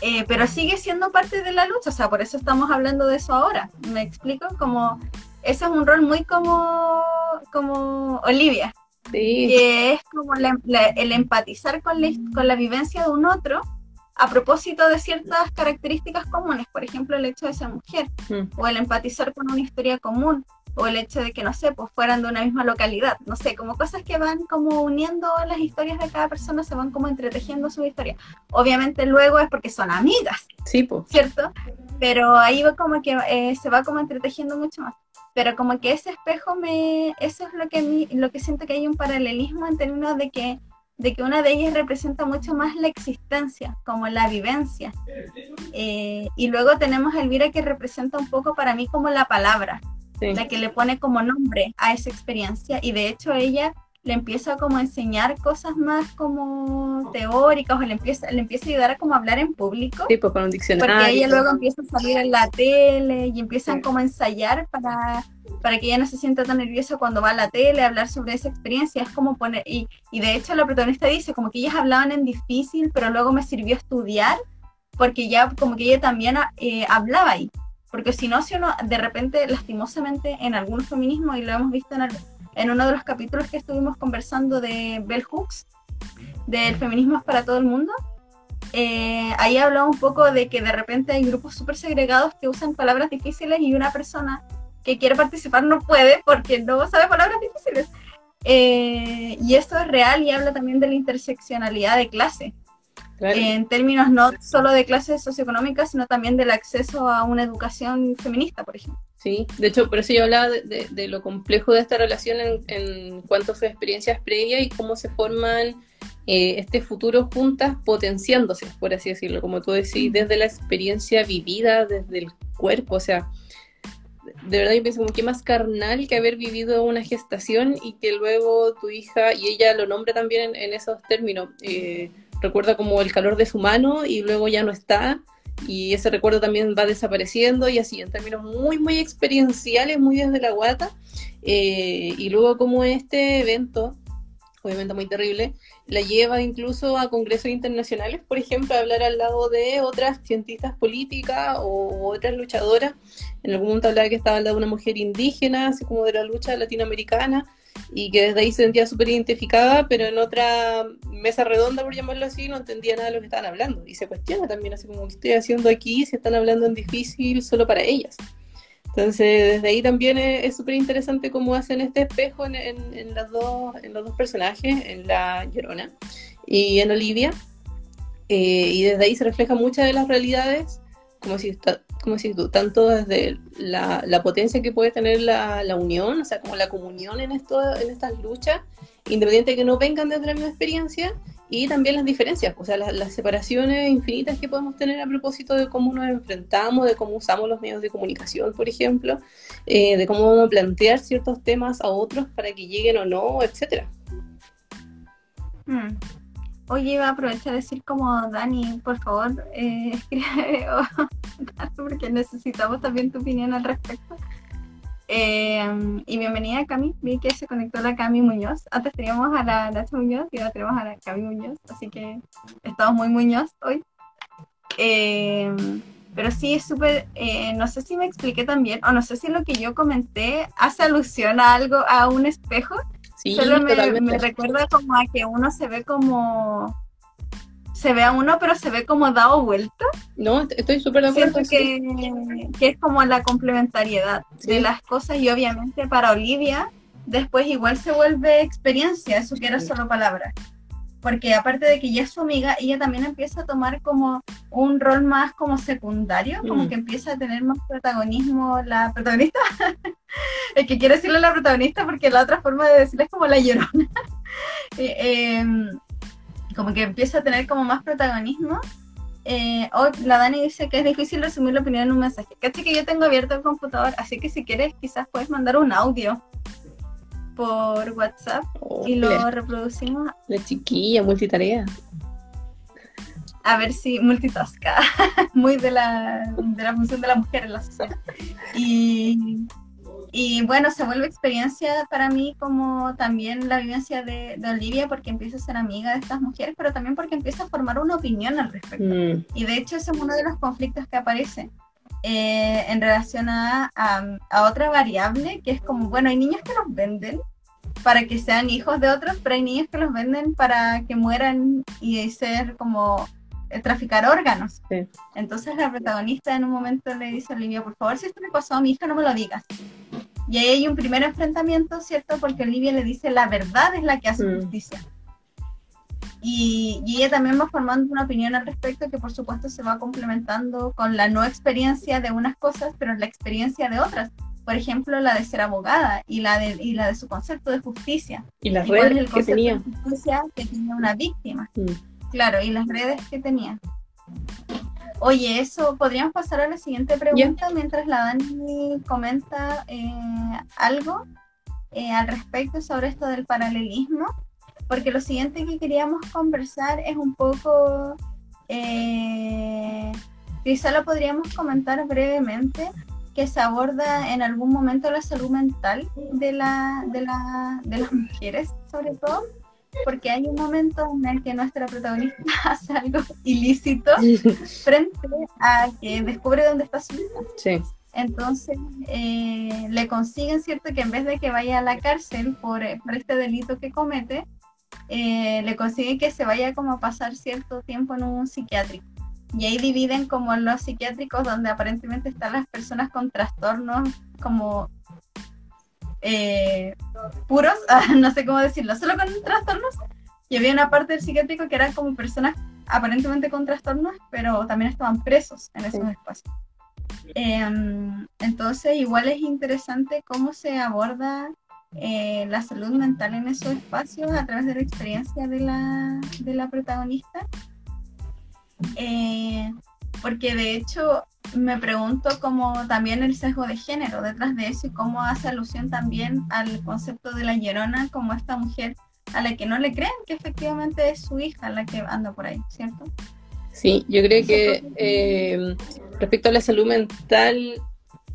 Eh, pero sigue siendo parte de la lucha, o sea, por eso estamos hablando de eso ahora. ¿Me explico? Como ese es un rol muy como, como Olivia, que es como el empatizar con la, con la vivencia de un otro a propósito de ciertas características comunes, por ejemplo el hecho de ser mujer, mm. o el empatizar con una historia común, o el hecho de que, no sé, pues fueran de una misma localidad, no sé, como cosas que van como uniendo las historias de cada persona, se van como entretejiendo su historia. Obviamente luego es porque son amigas, sí, pues. ¿cierto? Pero ahí va como que eh, se va como entretejiendo mucho más pero como que ese espejo me, eso es lo que, lo que siento que hay un paralelismo en términos de que, de que una de ellas representa mucho más la existencia, como la vivencia. Eh, y luego tenemos a Elvira que representa un poco para mí como la palabra, la que le pone como nombre a esa experiencia. Y de hecho ella le empieza como a enseñar cosas más como teóricas o le empieza, le empieza a ayudar a como hablar en público. Sí, pues con un diccionario. Porque ella luego empieza a salir en la tele y empiezan como a ensayar para, para que ella no se sienta tan nerviosa cuando va a la tele a hablar sobre esa experiencia. Es como poner, y, y de hecho la protagonista dice como que ellas hablaban en difícil, pero luego me sirvió estudiar porque ya como que ella también eh, hablaba ahí. Porque si no, si uno de repente, lastimosamente, en algunos feminismos, y lo hemos visto en, en uno de los capítulos que estuvimos conversando de Bell Hooks, del feminismo es para todo el mundo, eh, ahí hablaba un poco de que de repente hay grupos súper segregados que usan palabras difíciles y una persona que quiere participar no puede porque no sabe palabras difíciles. Eh, y esto es real y habla también de la interseccionalidad de clase. en términos no solo de clases socioeconómicas, sino también del acceso a una educación feminista, por ejemplo. Sí, de hecho, por eso yo hablaba de, lo complejo de esta relación en, cuanto a experiencias previas y cómo se forman eh, este futuro juntas potenciándose, por así decirlo, como tú decís, desde la experiencia vivida, desde el cuerpo, o sea, de verdad yo pienso como que más carnal que haber vivido una gestación y que luego tu hija, y ella lo nombra también en, esos términos, eh, recuerda como el calor de su mano y luego ya no está, y ese recuerdo también va desapareciendo y así, en términos muy, muy experienciales, muy desde la guata. Eh, y luego como este evento obviamente muy terrible, la lleva incluso a congresos internacionales, por ejemplo, a hablar al lado de otras cientistas políticas o otras luchadoras. En algún momento hablaba que estaba al lado de una mujer indígena, así como de la lucha latinoamericana, y que desde ahí se sentía súper identificada, pero en otra mesa redonda, por llamarlo así, no entendía nada de lo que estaban hablando. Y se cuestiona también, así como, ¿qué estoy haciendo aquí si están hablando en difícil solo para ellas? Entonces, desde ahí también es súper interesante cómo hacen este espejo en, las dos, en los dos personajes, en la Llorona y en Olivia. Eh, y desde ahí se refleja muchas de las realidades, como si, como si tú, tanto desde la, la potencia que puede tener la, la, unión, o sea, como la comunión en, esto, en estas luchas, independiente de que no vengan de otra misma experiencia, y también las diferencias, o sea, las, separaciones infinitas que podemos tener a propósito de cómo nos enfrentamos, de cómo usamos los medios de comunicación, por ejemplo, eh, de cómo vamos a plantear ciertos temas a otros para que lleguen o no, etcétera. Hmm. Oye, iba a aprovechar de decir como Dani, por favor, eh, [LAUGHS] escribe [LAUGHS] porque necesitamos también tu opinión al respecto. Eh, y bienvenida Cami, vi que se conectó la Cami Muñoz. Antes teníamos a la Nacha Muñoz y ahora tenemos a la Cami Muñoz, así que estamos muy Muñoz hoy. Eh, pero sí es súper, eh, no sé si me expliqué también, o no sé si lo que yo comenté hace alusión a algo, a un espejo. Sí, Solo me, me recuerda como a que uno se ve como se ve a uno, pero se ve como dado vuelta. No, estoy súper de acuerdo. Siento que, que, es como la complementariedad de las cosas y obviamente para Olivia después igual se vuelve experiencia, eso que era solo palabras. Porque aparte de que ella es su amiga, ella también empieza a tomar como un rol más como secundario, como mm. que empieza a tener más protagonismo la protagonista. [LAUGHS] [LAUGHS] es que quiero decirle la protagonista porque la otra forma de decirle es como la llorona. [LAUGHS] eh, em, como que empieza a tener como más protagonismo. Eh, hoy la Dani dice que es difícil resumir la opinión en un mensaje. Caché que yo tengo abierto el computador, así que si quieres quizás puedes mandar un audio por WhatsApp y lo reproducimos. La chiquilla, multitarea. A ver si multitasca, [LAUGHS] muy de la, de la función de la mujer en la sociedad. Y y bueno, se vuelve experiencia para mí como también la vivencia de, Olivia porque empieza a ser amiga de estas mujeres, pero también porque empieza a formar una opinión al respecto. Mm. Y de hecho ese es uno de los conflictos que aparece eh, en relación a, a, otra variable, que es como, bueno, hay niños que los venden para que sean hijos de otros, pero hay niños que los venden para que mueran y ser como eh, traficar órganos. Entonces la protagonista en un momento le dice a Olivia, por favor, si esto me pasó a mi hija, no me lo digas. Y ahí hay un primer enfrentamiento, ¿cierto? Porque Olivia le dice, la verdad es la que hace mm. justicia. Y, ella también va formando una opinión al respecto que por supuesto se va complementando con la no experiencia de unas cosas, pero la experiencia de otras. Por ejemplo, la de ser abogada y la de, y la de su concepto de justicia. Y las redes que tenía. De justicia que tenía una víctima. Mm. Claro, y las redes que tenía. Oye, eso, podríamos pasar a la siguiente pregunta mientras la Dani comenta eh, algo eh, al respecto sobre esto del paralelismo, porque lo siguiente que queríamos conversar es un poco, eh, quizá lo podríamos comentar brevemente, que se aborda en algún momento la salud mental de, la, de, la, de las mujeres, sobre todo porque hay un momento en el que nuestra protagonista [LAUGHS] hace algo ilícito [LAUGHS] frente a que descubre dónde está su hija. Sí. Entonces eh, le consiguen, ¿cierto? Que en vez de que vaya a la cárcel por, eh, este delito que comete, eh, le consiguen que se vaya como a pasar cierto tiempo en un psiquiátrico. Y ahí dividen como los psiquiátricos donde aparentemente están las personas con trastornos como eh, puros, [LAUGHS] no sé cómo decirlo, solo con trastornos. Y había una parte del psiquiátrico que eran como personas aparentemente con trastornos, pero también estaban presos en esos espacios. Em, entonces, igual es interesante cómo se aborda eh, la salud mental en esos espacios a través de la experiencia de la, de la protagonista. Eh, porque de hecho me pregunto cómo también el sesgo de género detrás de eso y cómo hace alusión también al concepto de la llorona como esta mujer a la que no le creen que efectivamente es su hija la que anda por ahí, ¿cierto? Sí, yo creo que eh, respecto a la salud mental,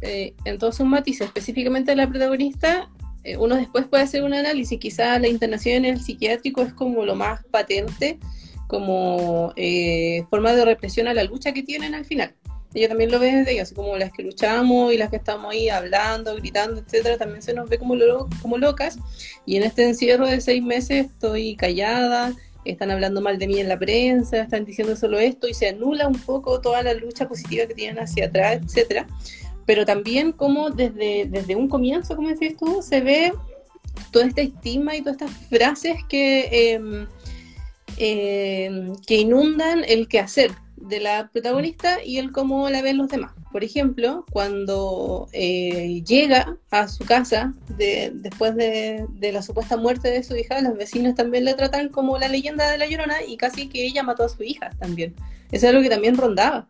eh, en todos sus matices, específicamente la protagonista, eh, uno después puede hacer un análisis, quizás la internación en el psiquiátrico es como lo más patente, como eh, forma de represión a la lucha que tienen al final. Ella también lo ve desde ellos, así como las que luchamos y las que estamos ahí hablando, gritando, etcétera, también se nos ve como, como locas. Y en este encierro de seis meses estoy callada, están hablando mal de mí en la prensa, están diciendo solo esto y se anula un poco toda la lucha positiva que tienen hacia atrás, etcétera. Pero también como desde, desde un comienzo, como decís tú, se ve todo este estigma y todas estas frases que, em, em, que inundan el quehacer de la protagonista y el cómo la ven los demás. Por ejemplo, cuando eh, llega a su casa después de, la supuesta muerte de su hija, los vecinos también la tratan como la leyenda de la llorona y casi que ella mató a su hija también. Eso es algo que también rondaba.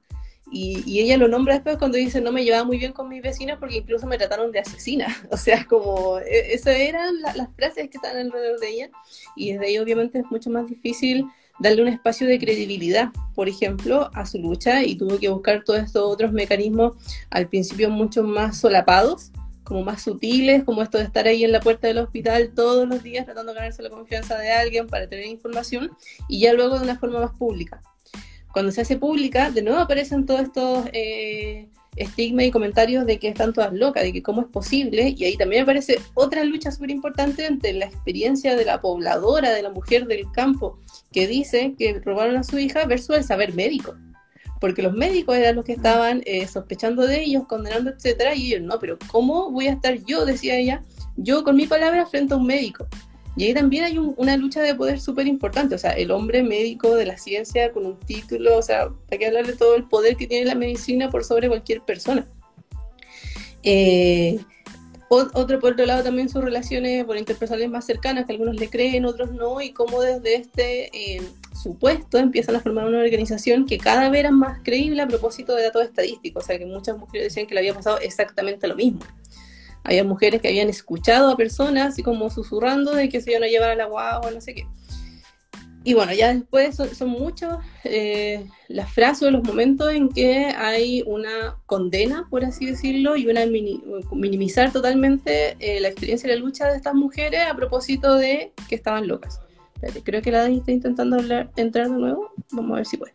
Y, ella lo nombra después cuando dice no me llevaba muy bien con mis vecinos porque incluso me trataron de asesina. [LAUGHS] O sea, como e, esas eran las frases que están alrededor de ella y desde ahí obviamente es mucho más difícil darle un espacio de credibilidad, por ejemplo, a su lucha y tuvo que buscar todos estos otros mecanismos al principio mucho más solapados, como más sutiles, como esto de estar ahí en la puerta del hospital todos los días tratando de ganarse la confianza de alguien para tener información y ya luego de una forma más pública. Cuando se hace pública, de nuevo aparecen todos estos eh, estigma y comentarios de que están todas locas, de que cómo es posible, y ahí también aparece otra lucha súper importante entre la experiencia de la pobladora, de la mujer del campo, que dice que robaron a su hija, versus el saber médico. Porque los médicos eran los que estaban eh, sospechando de ellos, condenando, etcétera, y ellos, no, pero ¿cómo voy a estar yo, decía ella, yo con mi palabra frente a un médico? Y ahí también hay una lucha de poder súper importante, o sea, el hombre médico de la ciencia con un título, o sea, hay que hablar de todo el poder que tiene la medicina por sobre cualquier persona. Eh, otro, por otro lado, también sus relaciones por interpersonales más cercanas, que algunos le creen, otros no, y cómo desde este eh, supuesto empiezan a formar una organización que cada vez era más creíble a propósito de datos estadísticos, o sea, que muchas mujeres decían que le había pasado exactamente lo mismo. Había mujeres que habían escuchado a personas así como susurrando de que se iban a llevar a la guagua, no sé qué. Y bueno, ya después son, son muchos eh, las frases o los momentos en que hay una condena, por así decirlo, y una minimizar totalmente eh, la experiencia y la lucha de estas mujeres a propósito de que estaban locas. creo que la Dani está intentando hablar, entrar de nuevo. Vamos a ver si puede.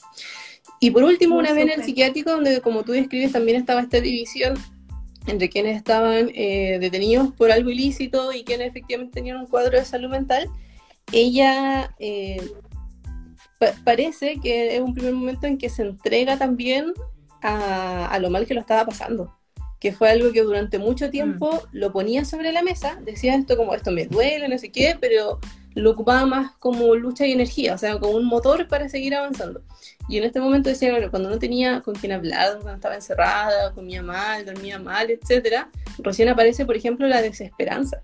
Y por último, una vez en el psiquiátrico, donde como tú describes, también estaba esta división entre quienes estaban eh, detenidos por algo ilícito y quienes efectivamente tenían un cuadro de salud mental, ella eh, parece que es un primer momento en que se entrega también a, lo mal que lo estaba pasando, que fue algo que durante mucho tiempo mm. lo ponía sobre la mesa, decía esto como esto me duele, no sé qué, pero lo ocupaba más como lucha y energía, o sea, como un motor para seguir avanzando. Y en este momento decía, claro, cuando no tenía con quién hablar, cuando estaba encerrada, comía mal, dormía mal, etcétera, recién aparece, por ejemplo, la desesperanza.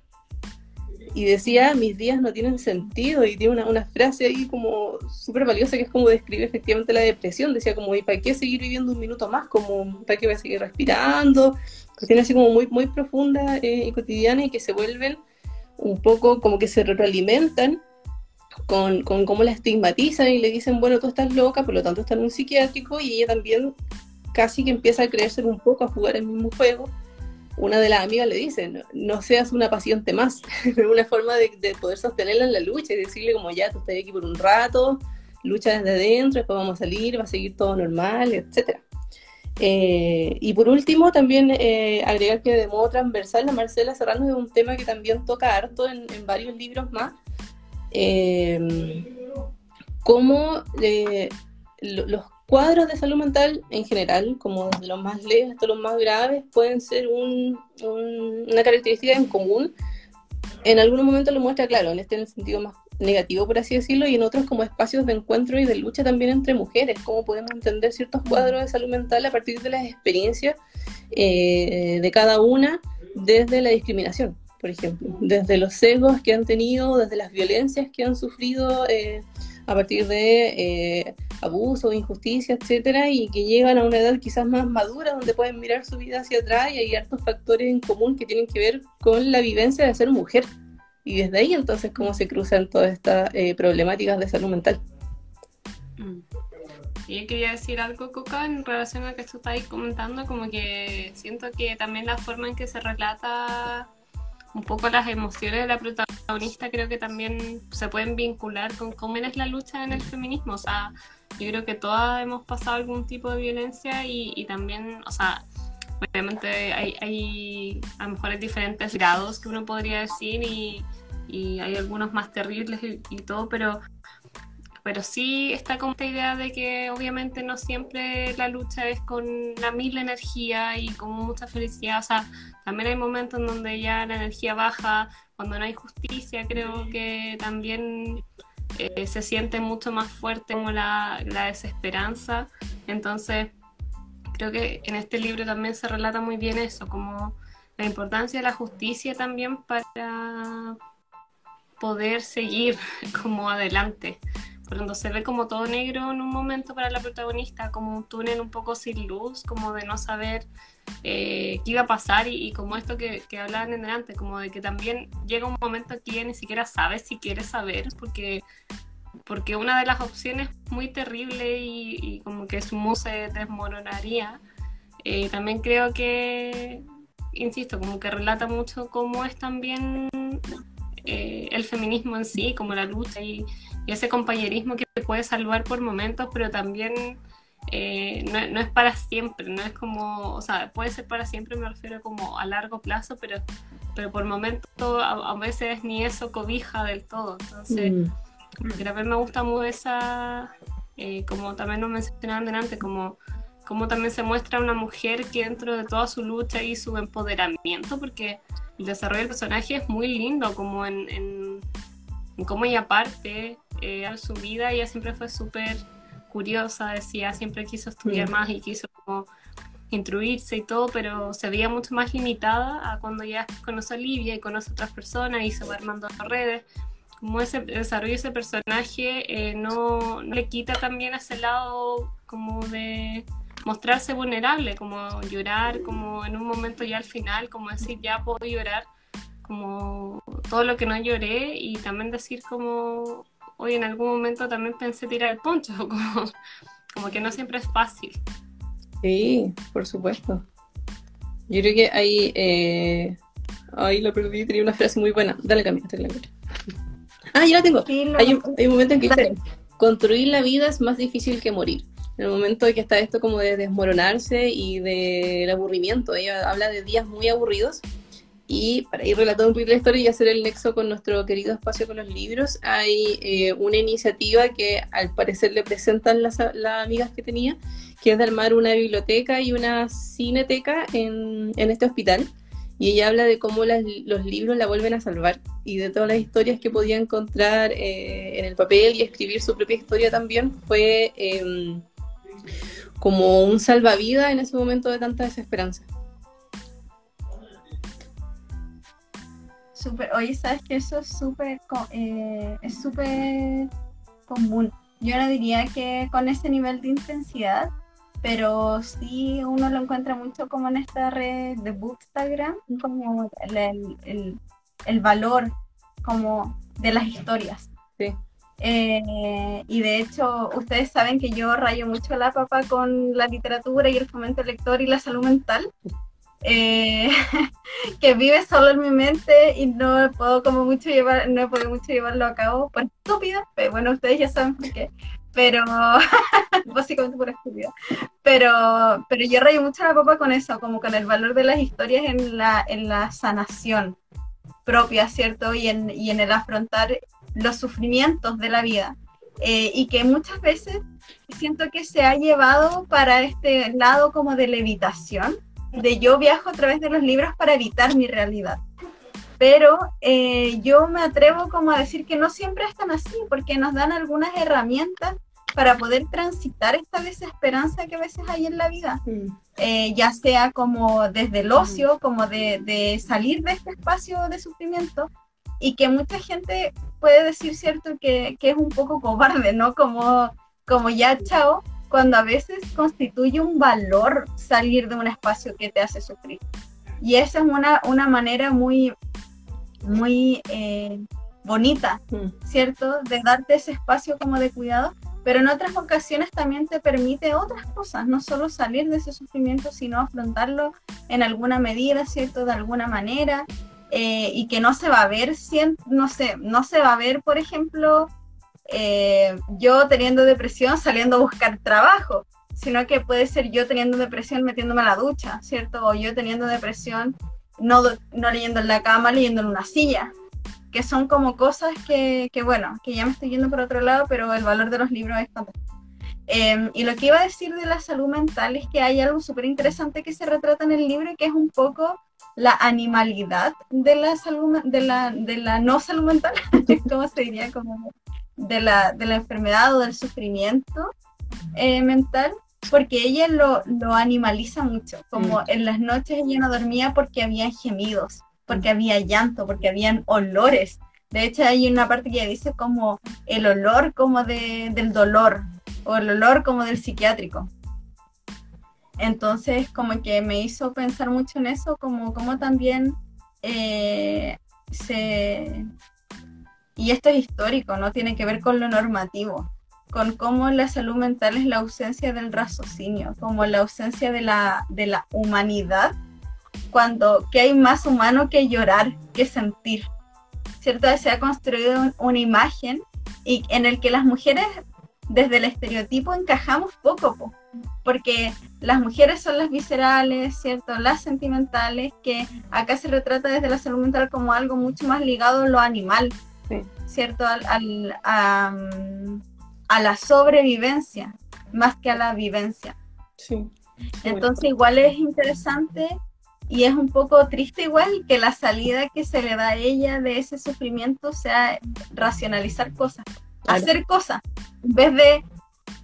Y decía, mis días no tienen sentido, y tiene una, una frase ahí como súper valiosa que es como describe efectivamente la depresión. Decía como, ¿y para qué seguir viviendo un minuto más? Como, ¿para qué voy a seguir respirando? Cuestiones así como muy, muy profundas eh, y cotidianas y que se vuelven un poco como que se retroalimentan con, cómo la estigmatizan y le dicen, bueno, tú estás loca, por lo tanto está en un psiquiátrico y ella también casi que empieza a creerse un poco, a jugar el mismo juego. Una de las amigas le dice, no, seas una paciente más, [LAUGHS] una forma de, poder sostenerla en la lucha y decirle como ya, tú estás aquí por un rato, lucha desde adentro, después vamos a salir, va a seguir todo normal, etcétera. Eh, y por último, también eh, agregar que de modo transversal la Marcela Serrano es un tema que también toca harto en varios libros más, eh, cómo los cuadros de salud mental en general, como desde los más leves hasta los más graves, pueden ser una característica en común. En algunos momentos lo muestra claro, en este en el sentido más negativo, por así decirlo, y en otros como espacios de encuentro y de lucha también entre mujeres, cómo podemos entender ciertos cuadros de salud mental a partir de las experiencias eh, de cada una desde la discriminación por ejemplo, desde los sesgos que han tenido, desde las violencias que han sufrido eh, a partir de eh, abuso, injusticia, etcétera, y que llegan a una edad quizás más madura donde pueden mirar su vida hacia atrás y hay hartos factores en común que tienen que ver con la vivencia de ser mujer. Y desde ahí entonces cómo se cruzan todas estas eh, problemáticas de salud mental. Mm. Y yo quería decir algo, Coca, en relación a que tú estás comentando, como que siento que también la forma en que se relata un poco las emociones de la protagonista creo que también se pueden vincular con cómo es la lucha en el feminismo. O sea, yo creo que todas hemos pasado algún tipo de violencia y, también, o sea, obviamente hay, hay, a lo mejor hay diferentes grados que uno podría decir y, y hay algunos más terribles y todo, pero pero sí está como esta idea de que obviamente no siempre la lucha es con la mil energía y con mucha felicidad, o sea, también hay momentos en donde ya la energía baja, cuando no hay justicia, creo que también eh, se siente mucho más fuerte como la, la desesperanza, entonces creo que en este libro también se relata muy bien eso, como la importancia de la justicia también para poder seguir [LAUGHS] como adelante cuando se ve como todo negro en un momento para la protagonista, como un túnel un poco sin luz, como de no saber eh, qué iba a pasar y, como esto que, que, hablaban en delante, como de que también llega un momento que ni siquiera sabes si quieres saber, porque, porque una de las opciones muy terrible y, como que su mundo se desmoronaría. Eh, también creo que, insisto, como que relata mucho cómo es también eh, el feminismo en sí, como la lucha y, ese compañerismo que te puede salvar por momentos, pero también eh, no, es para siempre, no es como, o sea, puede ser para siempre, me refiero como a largo plazo, pero, pero por momentos a, veces ni eso cobija del todo. Entonces, mm. a me gusta mucho esa, eh, como también nos mencionaban delante, como como también se muestra una mujer que dentro de toda su lucha y su empoderamiento, porque el desarrollo del personaje es muy lindo, como en, en, cómo ella parte eh, su vida, ella siempre fue súper curiosa, decía, siempre quiso estudiar más y quiso como instruirse y todo, pero se veía mucho más limitada a cuando ya conoce a Livia y conoce a otras personas y se va armando redes. Como ese desarrollo de ese personaje eh, no, no, le quita también ese lado como de mostrarse vulnerable, como llorar, como en un momento ya al final, como decir ya puedo llorar, como todo lo que no lloré y también decir como hoy en algún momento también pensé tirar el poncho, [LAUGHS] como, como que no siempre es fácil. Sí, por supuesto. Yo creo que ahí, eh... ahí lo perdí, tenía una frase muy buena. Dale, Camila, la Ah, ya la tengo. hay, un, hay, un, momento en que dice, construir la vida es más difícil que morir en el momento de que está esto como de desmoronarse y del aburrimiento. Ella habla de días muy aburridos. Y para ir relatando un poquito la historia y hacer el nexo con nuestro querido espacio con los libros, hay eh, una iniciativa que al parecer le presentan las, las, amigas que tenía, que es de armar una biblioteca y una cineteca en, en este hospital. Y ella habla de cómo las, los libros la vuelven a salvar y de todas las historias que podía encontrar eh, en el papel y escribir su propia historia también fue em, como un salvavidas en ese momento de tanta desesperanza. Súper, oye, sabes que eso es súper eh, es súper común. Yo no diría que con ese nivel de intensidad, pero sí uno lo encuentra mucho como en esta red de Bookstagram, como el, el, el valor como de las historias. Sí. Eh, y de hecho, ustedes saben que yo rayo mucho la papa con la literatura y el fomento lector y la salud mental, eh, [LAUGHS] que vive solo en mi mente y no puedo como mucho llevar, no he podido mucho llevarlo a cabo por estúpida, pero bueno, ustedes ya saben por qué. Pero, [LAUGHS] básicamente por estúpida. Pero, pero yo rayo mucho la papa con eso, como con el valor de las historias en la, en la sanación propia, ¿cierto? Y en, y en el afrontar los sufrimientos de la vida eh, y que muchas veces siento que se ha llevado para este lado como de levitación, de yo viajo a través de los libros para evitar mi realidad. Pero eh, yo me atrevo como a decir que no siempre están así, porque nos dan algunas herramientas para poder transitar esta desesperanza que a veces hay en la vida, mm. eh, ya sea como desde el ocio, como de, de, salir de este espacio de sufrimiento, y que mucha gente puede decir, ¿cierto?, que, que, es un poco cobarde, ¿no? Como, como ya, chao, cuando a veces constituye un valor salir de un espacio que te hace sufrir. Y esa es una, una manera muy, muy eh, bonita, mm. ¿cierto?, de darte ese espacio como de cuidado, pero en otras ocasiones también te permite otras cosas, no solo salir de ese sufrimiento, sino afrontarlo en alguna medida, ¿cierto?, de alguna manera, eh, y que no se va a ver, no sé, no se va a ver, por ejemplo, eh, yo teniendo depresión saliendo a buscar trabajo, sino que puede ser yo teniendo depresión metiéndome a la ducha, ¿cierto? O yo teniendo depresión no, no leyendo en la cama, leyendo en una silla, que son como cosas que, que, bueno, que ya me estoy yendo por otro lado, pero el valor de los libros es fantástico. Em, y lo que iba a decir de la salud mental es que hay algo súper interesante que se retrata en el libro, que es un poco la animalidad de la salud, de la, de la no salud mental, [LAUGHS] ¿cómo se diría? Como de la, de la enfermedad o del sufrimiento eh, mental, porque ella lo, lo, animaliza mucho, como mm. en las noches ella no dormía porque había gemidos, porque había llanto, porque habían olores. De hecho, hay una parte que dice como el olor como de, del dolor o el olor como del psiquiátrico. Entonces, como que me hizo pensar mucho en eso, como, como también eh, se... Y esto es histórico, ¿no? Tiene que ver con lo normativo, con cómo la salud mental es la ausencia del raciocinio, como la ausencia de la, de la humanidad, cuando que hay más humano que llorar, que sentir, ¿cierto? Se ha construido una imagen y en el que las mujeres desde el estereotipo encajamos poco, porque las mujeres son las viscerales, ¿cierto? Las sentimentales, que acá se retrata desde la salud mental como algo mucho más ligado a lo animal, ¿cierto? Al, a, la sobrevivencia, más que a la vivencia. Sí. Entonces igual es interesante y es un poco triste igual que la salida que se le da a ella de ese sufrimiento sea racionalizar cosas, hacer cosas, en vez de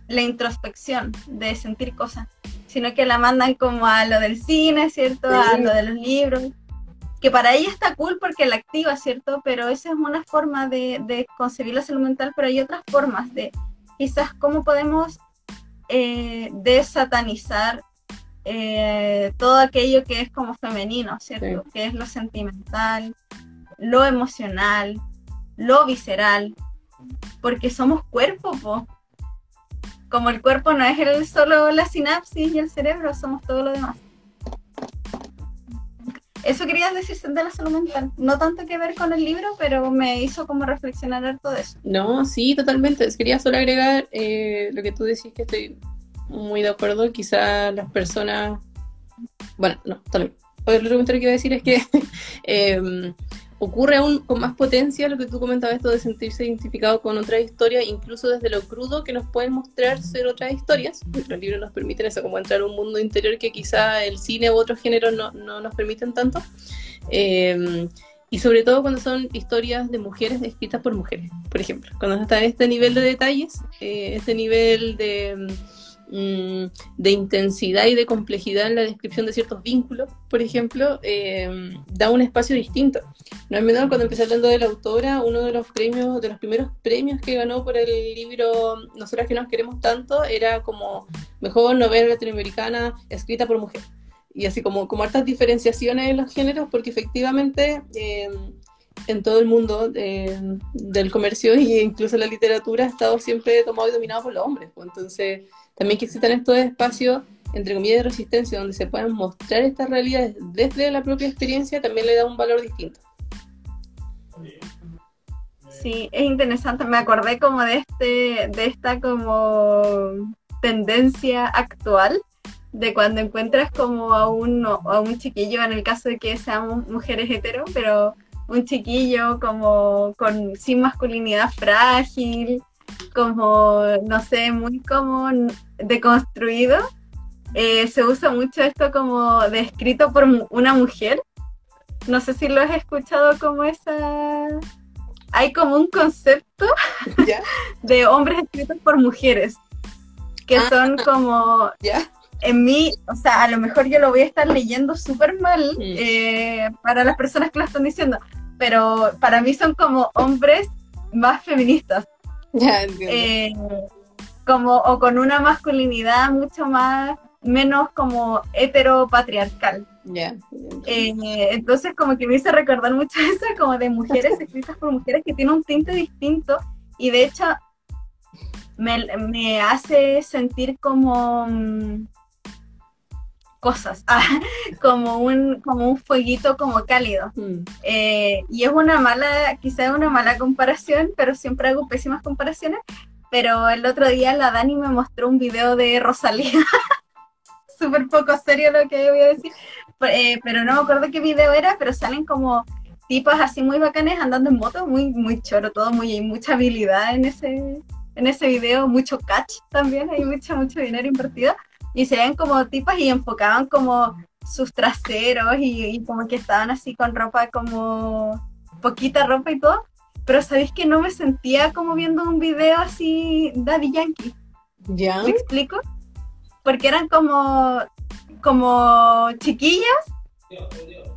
la introspección, de sentir cosas, sino que la mandan como a lo del cine, ¿cierto? A lo de los libros, que para ella está cool porque la activa, ¿cierto? Pero esa es una forma de, de concebir la salud mental, pero hay otras formas de quizás cómo podemos eh, desatanizar eh, todo aquello que es como femenino, ¿cierto? Que es lo sentimental, lo emocional, lo visceral, porque somos cuerpo, como el cuerpo no es el, solo la sinapsis y el cerebro, somos todo lo demás. Eso quería decir de la salud mental. No tanto que ver con el libro, pero me hizo como reflexionar todo eso. No, sí, totalmente. Quería solo agregar eh, lo que tú decís, que estoy muy de acuerdo. Quizá las personas... Bueno, no, también. Otro comentario que iba a decir es que [LAUGHS] eh, ocurre aún con más potencia lo que tú comentabas, esto de sentirse identificado con otra historia, incluso desde lo crudo que nos pueden mostrar ser otras historias. Los libros nos permiten eso, como entrar a un mundo interior que quizá el cine u otros géneros no, no nos permiten tanto. Eh, y sobre todo cuando son historias de mujeres escritas por mujeres, por ejemplo. Cuando está este nivel de detalles, eh, este nivel de Mm, de intensidad y de complejidad en la descripción de ciertos vínculos, por ejemplo, eh, da un espacio distinto. No es menor, cuando empecé hablando de la autora, uno de los premios, de los primeros premios que ganó por el libro Nosotras que nos queremos tanto, era como mejor novela latinoamericana escrita por mujer. Y así como, como hartas diferenciaciones en los géneros, porque efectivamente eh, en todo el mundo eh, del comercio e incluso la literatura ha estado siempre tomado y dominado por los hombres. Pues. Entonces, también que existan estos espacios, entre comillas, de resistencia, donde se puedan mostrar estas realidades desde la propia experiencia, también le da un valor distinto. Sí, es interesante. Me acordé como de este, de esta como tendencia actual de cuando encuentras como a un, a un chiquillo, en el caso de que seamos mujeres hetero, pero un chiquillo como con sin masculinidad frágil, como, no sé, muy como deconstruido. Eh, se usa mucho esto como descrito por una mujer. No sé si lo has escuchado como esa... Hay como un concepto [LAUGHS] de hombres escritos por mujeres, que ah. son como... En mí, o sea, a lo mejor yo lo voy a estar leyendo súper mal eh, para las personas que lo están diciendo, pero para mí son como hombres más feministas. [LAUGHS] Ya eh, como, o con una masculinidad mucho más, menos como heteropatriarcal. Ya. Eh, entonces como que me hizo recordar mucho [LAUGHS] eso, como de mujeres escritas por mujeres que tienen un tinte distinto y de hecho me, me hace sentir como... Cosas, [LAUGHS] ah, como, un, como un fueguito como cálido. Mm. Eh, y es una mala, quizás una mala comparación, pero siempre hago pésimas comparaciones. Pero el otro día la Dani me mostró un video de Rosalía. [LAUGHS] Súper poco serio lo que voy a decir. Eh, pero no me acuerdo qué video era, pero salen como tipos así muy bacanes andando en moto, muy, muy choro todo, muy, mucha habilidad en ese, en ese video, mucho catch también, hay mucho, mucho dinero invertido. Y se ven como tipos y enfocaban como sus traseros y, y como que estaban así con ropa como poquita ropa y todo. Pero sabéis que no me sentía como viendo un video así Daddy Yankee. ¿Ya? ¿Me explico? Porque eran como, como chiquillas,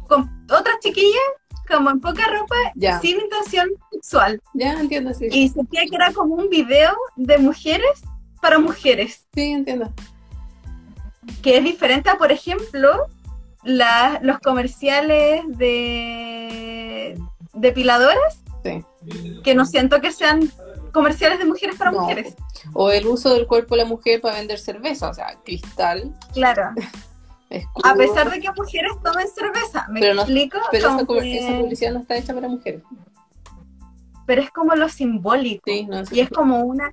con otras chiquillas, como en poca ropa, Ya. sin intención sexual. Ya, entiendo, sí. Y sentía que era como un video de mujeres para mujeres, Sí, entiendo. Que es diferente a, por ejemplo, la- los comerciales de depiladoras, Sí. que no siento que sean comerciales de mujeres para No. mujeres. O el uso del cuerpo de la mujer para vender cerveza, o sea, cristal, Claro. [LAUGHS] escudo. A pesar de que mujeres tomen cerveza, ¿me Pero no- explico? Pero que- esa publicidad no está hecha para mujeres. pero es como lo simbólico. Sí, no Y es como una.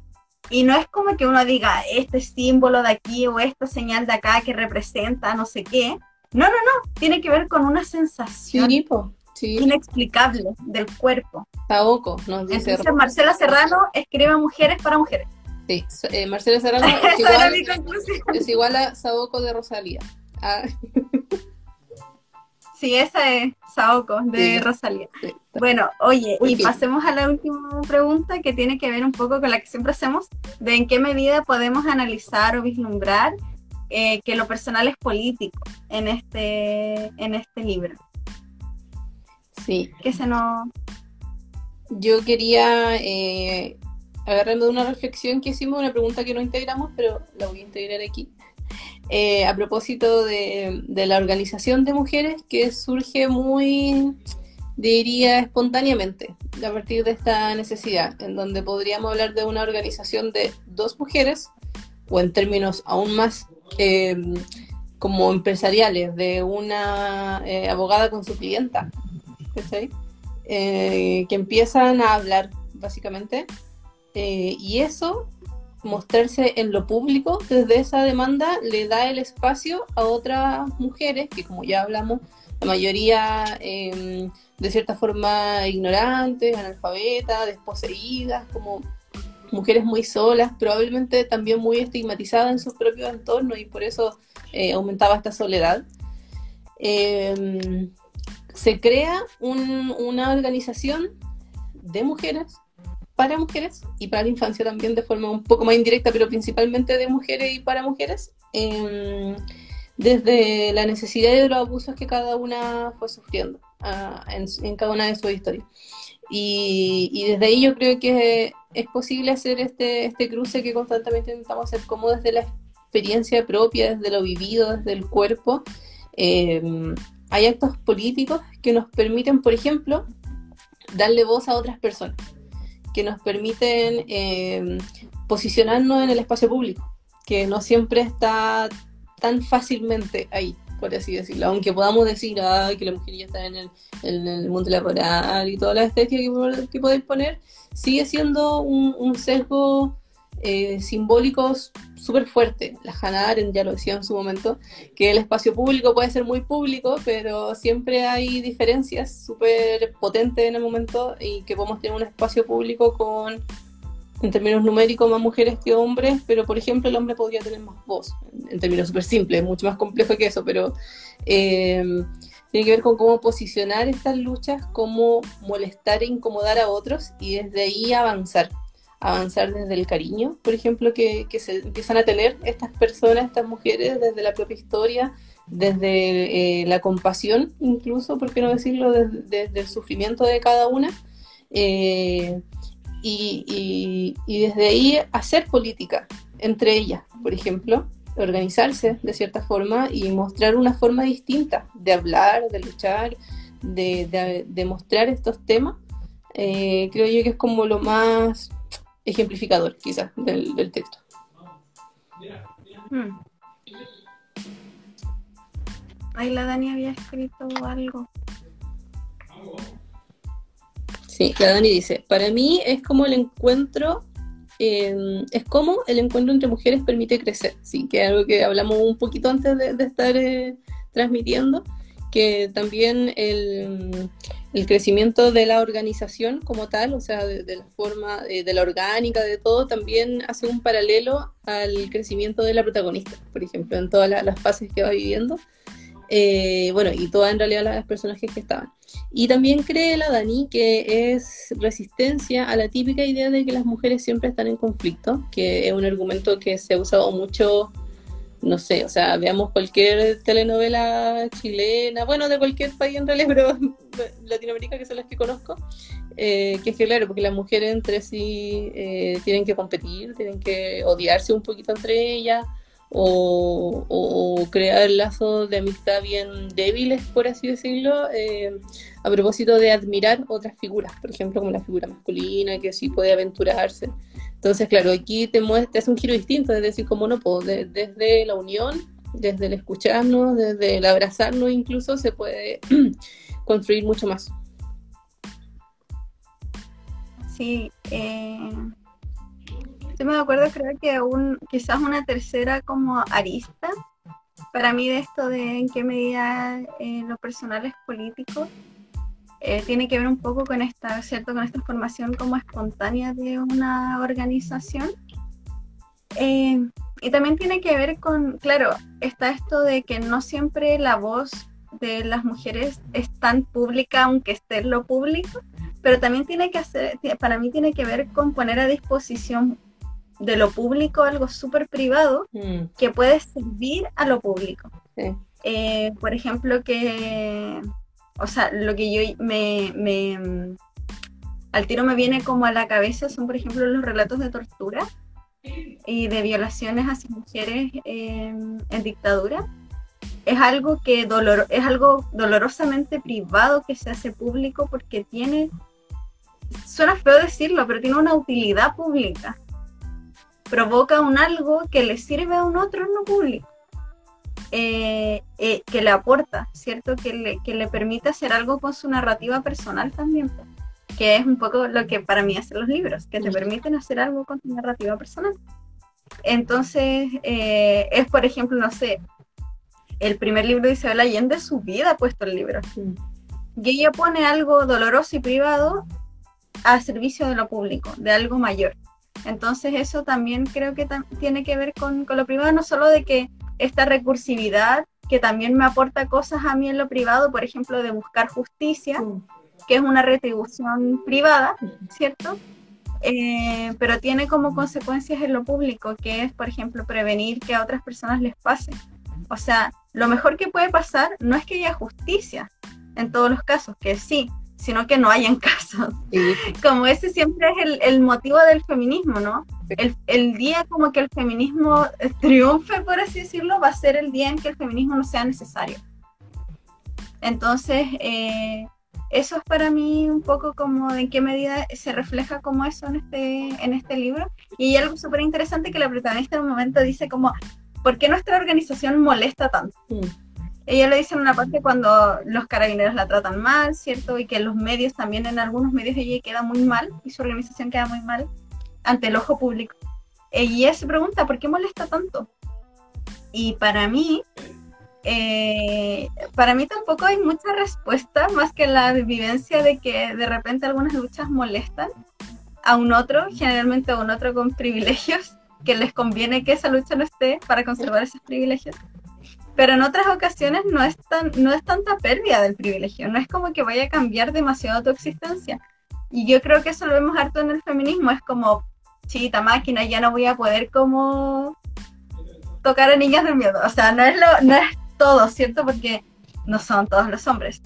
Y no es como que uno diga este símbolo de aquí o esta señal de acá que representa no sé qué. No, no, no. Tiene que ver con una sensación Sí, sí. inexplicable del cuerpo. Saoco nos dice. Entonces, Marcela Serrano escribe mujeres para mujeres. Sí, eh, Marcela Serrano [LAUGHS] es igual, es igual a Saoco de Rosalía. Ah, [LAUGHS] Sí, esa es Saoko de Sí. Rosalía. sí. Bueno, oye, y pasemos a la última pregunta que tiene que ver un poco con la que siempre hacemos, de en qué medida podemos analizar o vislumbrar eh, que lo personal es político en este, en este libro. Sí, Que se nos... yo quería eh, agarrarme de una reflexión que hicimos, una pregunta que no integramos, pero la voy a integrar aquí. Eh, a propósito de, la organización de mujeres que surge muy, diría, espontáneamente a partir de esta necesidad, en donde podríamos hablar de una organización de dos mujeres, o en términos aún más eh, como empresariales, de una eh, abogada con su clienta, que empiezan a hablar, básicamente, y eso mostrarse en lo público desde esa demanda le da el espacio a otras mujeres que como ya hablamos la mayoría eh, de cierta forma ignorantes, analfabetas, desposeídas, como mujeres muy solas, probablemente también muy estigmatizadas en sus propios entornos y por eso eh, aumentaba esta soledad. Eh, se crea un- una organización de mujeres para mujeres y para la infancia también de forma un poco más indirecta, pero principalmente de mujeres y para mujeres, eh, desde la necesidad de los abusos que cada una fue sufriendo ah, en, en cada una de sus historias. Y, y desde ahí yo creo que es posible hacer este, este cruce que constantemente intentamos hacer, como desde la experiencia propia, desde lo vivido, desde el cuerpo. eh, hay actos políticos que nos permiten, por ejemplo, darle voz a otras personas que nos permiten eh, posicionarnos en el espacio público, que no siempre está tan fácilmente ahí, por así decirlo. Aunque podamos decir "Ay, que la mujer ya está en el, en el mundo laboral y toda la estética que, que podéis poner, sigue siendo un, un sesgo eh, simbólico súper fuerte. La Hannah Arendt ya lo decía en su momento, que el espacio público puede ser muy público, pero siempre hay diferencias súper potentes en el momento y que podemos tener un espacio público con, en términos numéricos, más mujeres que hombres, pero por ejemplo el hombre podría tener más voz, en términos súper simples, mucho más complejo que eso, pero eh, tiene que ver con cómo posicionar estas luchas, cómo molestar e incomodar a otros y desde ahí avanzar avanzar desde el cariño, por ejemplo, que, que se empiezan a tener estas personas, estas mujeres, desde la propia historia, desde eh, la compasión, incluso, por qué no decirlo, desde, desde el sufrimiento de cada una, eh, y, y- y desde ahí hacer política entre ellas, por ejemplo, organizarse de cierta forma y mostrar una forma distinta de hablar, de luchar, de, de- de mostrar estos temas. Eh, creo yo que es como lo más ejemplificador, quizás, del, del texto. Hmm. Ahí la Dani había escrito algo. Sí, la Dani dice, para mí es como el encuentro, eh, es como el encuentro entre mujeres permite crecer, sí, que es algo que hablamos un poquito antes de, de estar eh, transmitiendo, que también el, el, crecimiento de la organización como tal, o sea, de, la forma, de, de, la orgánica, de todo, también hace un paralelo al crecimiento de la protagonista, por ejemplo, en todas la, las fases que va viviendo. Eh, bueno, y todas en realidad las personajes que estaban. Y también cree la Dani que es resistencia a la típica idea de que las mujeres siempre están en conflicto, que es un argumento que se ha usado mucho, no sé, o sea, veamos cualquier telenovela chilena, bueno, de cualquier país en realidad, [LAUGHS] pero Latinoamérica, que son las que conozco, eh, que es que claro, porque las mujeres entre sí eh, tienen que competir, tienen que odiarse un poquito entre ellas o, crear lazos de amistad bien débiles, por así decirlo, eh, a propósito de admirar otras figuras, por ejemplo, como la figura masculina, que sí puede aventurarse. Entonces, claro, aquí te, muestra, un giro distinto, es decir, como no puedo, de, desde la unión, desde el escucharnos, desde el abrazarnos incluso, se puede [CLEARS THROAT] construir mucho más. Sí, eh, yo me acuerdo, creo que un, quizás una tercera como arista para mí de esto de en qué medida eh, lo personal es político, eh, tiene que ver un poco con esta, ¿cierto? Con esta formación como espontánea de una organización. Eh, y también tiene que ver con, claro, está esto de que no siempre la voz de las mujeres es tan pública, aunque esté en lo público, pero también tiene que hacer, para mí tiene que ver con poner a disposición de lo público algo súper privado mm. que puede servir a lo público. Sí. Eh, por ejemplo, que, o sea, lo que yo me, me, al tiro me viene como a la cabeza son, por ejemplo, los relatos de tortura y de violaciones hacia mujeres eh, en dictadura. Es algo que dolor, es algo dolorosamente privado que se hace público porque tiene, suena feo decirlo, pero tiene una utilidad pública provoca un algo que le sirve a un otro no público, eh, eh, que le aporta, ¿cierto? Que le, que le permite hacer algo con su narrativa personal también, que es un poco lo que para mí hacen los libros, que te permiten hacer algo con tu narrativa personal. Entonces, eh, es por ejemplo, no sé, el primer libro de Isabel Allende, su vida puesto el libro. Y ella pone algo doloroso y privado a servicio de lo público, de algo mayor. Entonces eso también creo que tiene que ver con, con, lo privado, no solo de que esta recursividad que también me aporta cosas a mí en lo privado, por ejemplo, de buscar justicia, que es una retribución privada, ¿cierto? Eh, pero tiene como consecuencias en lo público, que es, por ejemplo, prevenir que a otras personas les pase. O sea, lo mejor que puede pasar no es que haya justicia en todos los casos, que sí, sino que no hayan casos. Sí. [LAUGHS] Como ese siempre es el, el motivo del feminismo, ¿no? El, el, día como que el feminismo triunfe, por así decirlo, va a ser el día en que el feminismo no sea necesario. Entonces, eh, eso es para mí un poco como de en qué medida se refleja como eso en este, en este libro. Y hay algo súper interesante que la protagonista en un momento dice como, ¿por qué nuestra organización molesta tanto? Mm ella lo dice en una parte cuando los carabineros la tratan mal, ¿cierto? Y que los medios también, en algunos medios ella queda muy mal y su organización queda muy mal ante el ojo público. Y ella se pregunta, ¿por qué molesta tanto? Y para mí, eh, para mí tampoco hay mucha respuesta más que la vivencia de que de repente algunas luchas molestan a un otro, generalmente a un otro con privilegios, que les conviene que esa lucha no esté para conservar esos privilegios pero en otras ocasiones no es, tan, no es tanta pérdida del privilegio, no es como que vaya a cambiar demasiado tu existencia. Y yo creo que eso lo vemos harto en el feminismo, es como, chita máquina, ya no voy a poder como tocar a niñas del miedo. O sea, no es, lo, no es todo, ¿cierto? Porque no son todos los hombres.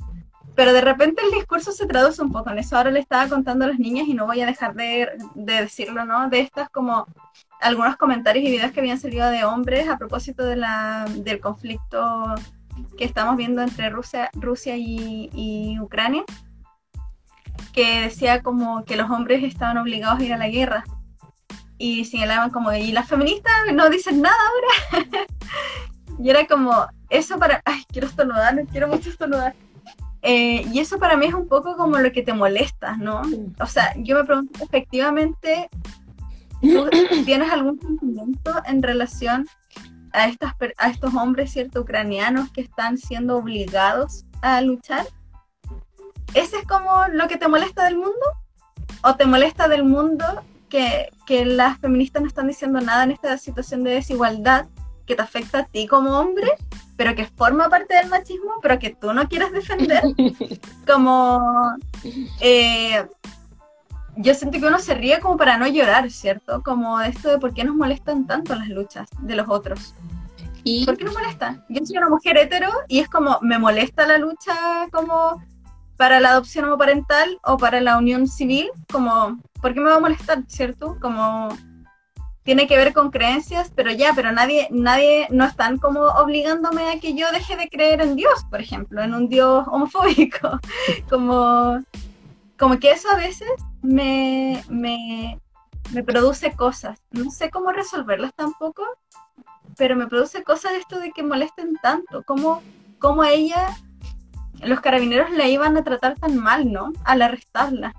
Pero de repente el discurso se traduce un poco en eso. Ahora le estaba contando a las niñas y no voy a dejar de, de decirlo, ¿no? De estas como algunos comentarios y videos que habían salido de hombres a propósito de la, del conflicto que estamos viendo entre Rusia, Rusia y, y, Ucrania, que decía como que los hombres estaban obligados a ir a la guerra. Y señalaban como, y las feministas no dicen nada ahora. [LAUGHS] Y era como, eso para, ay, quiero estornudar, quiero mucho estornudar. Eh, y eso para mí es un poco como lo que te molesta, ¿no? O sea, yo me pregunto, efectivamente, ¿tú tienes algún sentimiento en relación a, estas, a estos hombres, ¿cierto?, ucranianos que están siendo obligados a luchar? ¿Ese es como lo que te molesta del mundo? ¿O te molesta del mundo que, que las feministas no están diciendo nada en esta situación de desigualdad que te afecta a ti como hombre, pero que forma parte del machismo, pero que tú no quieres defender. [LAUGHS] Como eh, yo siento que uno se ríe como para no llorar, ¿cierto? Como esto de por qué nos molestan tanto las luchas de los otros. ¿Y? ¿Por qué nos molesta? Yo soy una mujer hetero y es como, me molesta la lucha como para la adopción homoparental o para la unión civil, como, ¿por qué me va a molestar, cierto? Como tiene que ver con creencias, pero ya, pero nadie, nadie, no están como obligándome a que yo deje de creer en Dios, por ejemplo, en un Dios homofóbico. [LAUGHS] como, como que eso a veces me, me, me produce cosas. No sé cómo resolverlas tampoco, pero me produce cosas esto de que molesten tanto. Como a ella, los carabineros la iban a tratar tan mal, ¿no? Al arrestarla.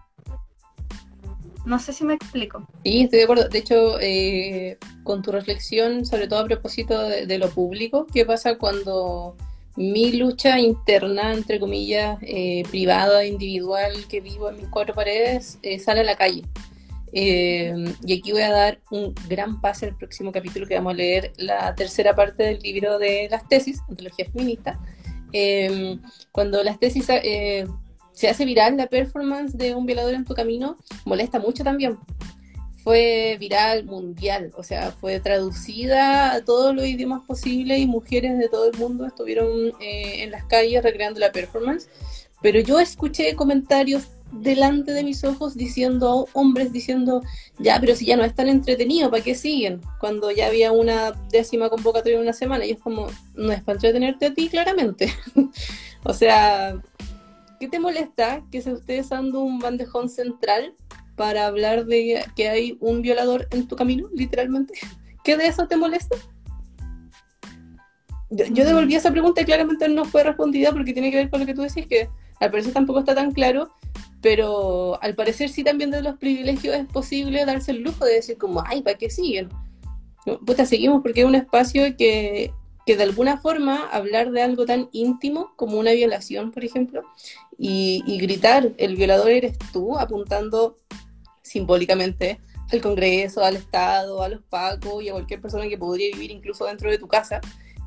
No sé si me explico. Sí, estoy de acuerdo. De hecho, eh, con tu reflexión, sobre todo a propósito de, lo público, ¿qué pasa cuando mi lucha interna, entre comillas, eh, privada, individual, que vivo en mis cuatro paredes, eh, sale a la calle? y aquí voy a dar un gran pase al próximo capítulo que vamos a leer la tercera parte del libro de las tesis, Antología Feminista. cuando las tesis se hace viral la performance de un violador en tu camino, molesta mucho también. Fue viral mundial, o sea, fue traducida a todos los idiomas posibles y mujeres de todo el mundo estuvieron eh, en las calles recreando la performance. Pero yo escuché comentarios delante de mis ojos diciendo, hombres diciendo, ya, pero si ya no es tan entretenido, ¿para qué siguen? Cuando ya había una décima convocatoria en una semana, y es como, no es para entretenerte a ti, claramente. [LAUGHS] o sea, ¿Qué te molesta que se esté usando un bandejón central para hablar de que hay un violador en tu camino, literalmente? ¿Qué de eso te molesta? Yo, devolví esa pregunta y claramente no fue respondida porque tiene que ver con lo que tú decís, que al parecer tampoco está tan claro, pero al parecer sí también de los privilegios es posible darse el lujo de decir como, ay, ¿para qué siguen? Puta, seguimos porque es un espacio que que de alguna forma hablar de algo tan íntimo como una violación, por ejemplo, y, gritar, el violador eres tú, apuntando simbólicamente al Congreso, al Estado, a los pacos y a cualquier persona que podría vivir incluso dentro de tu casa,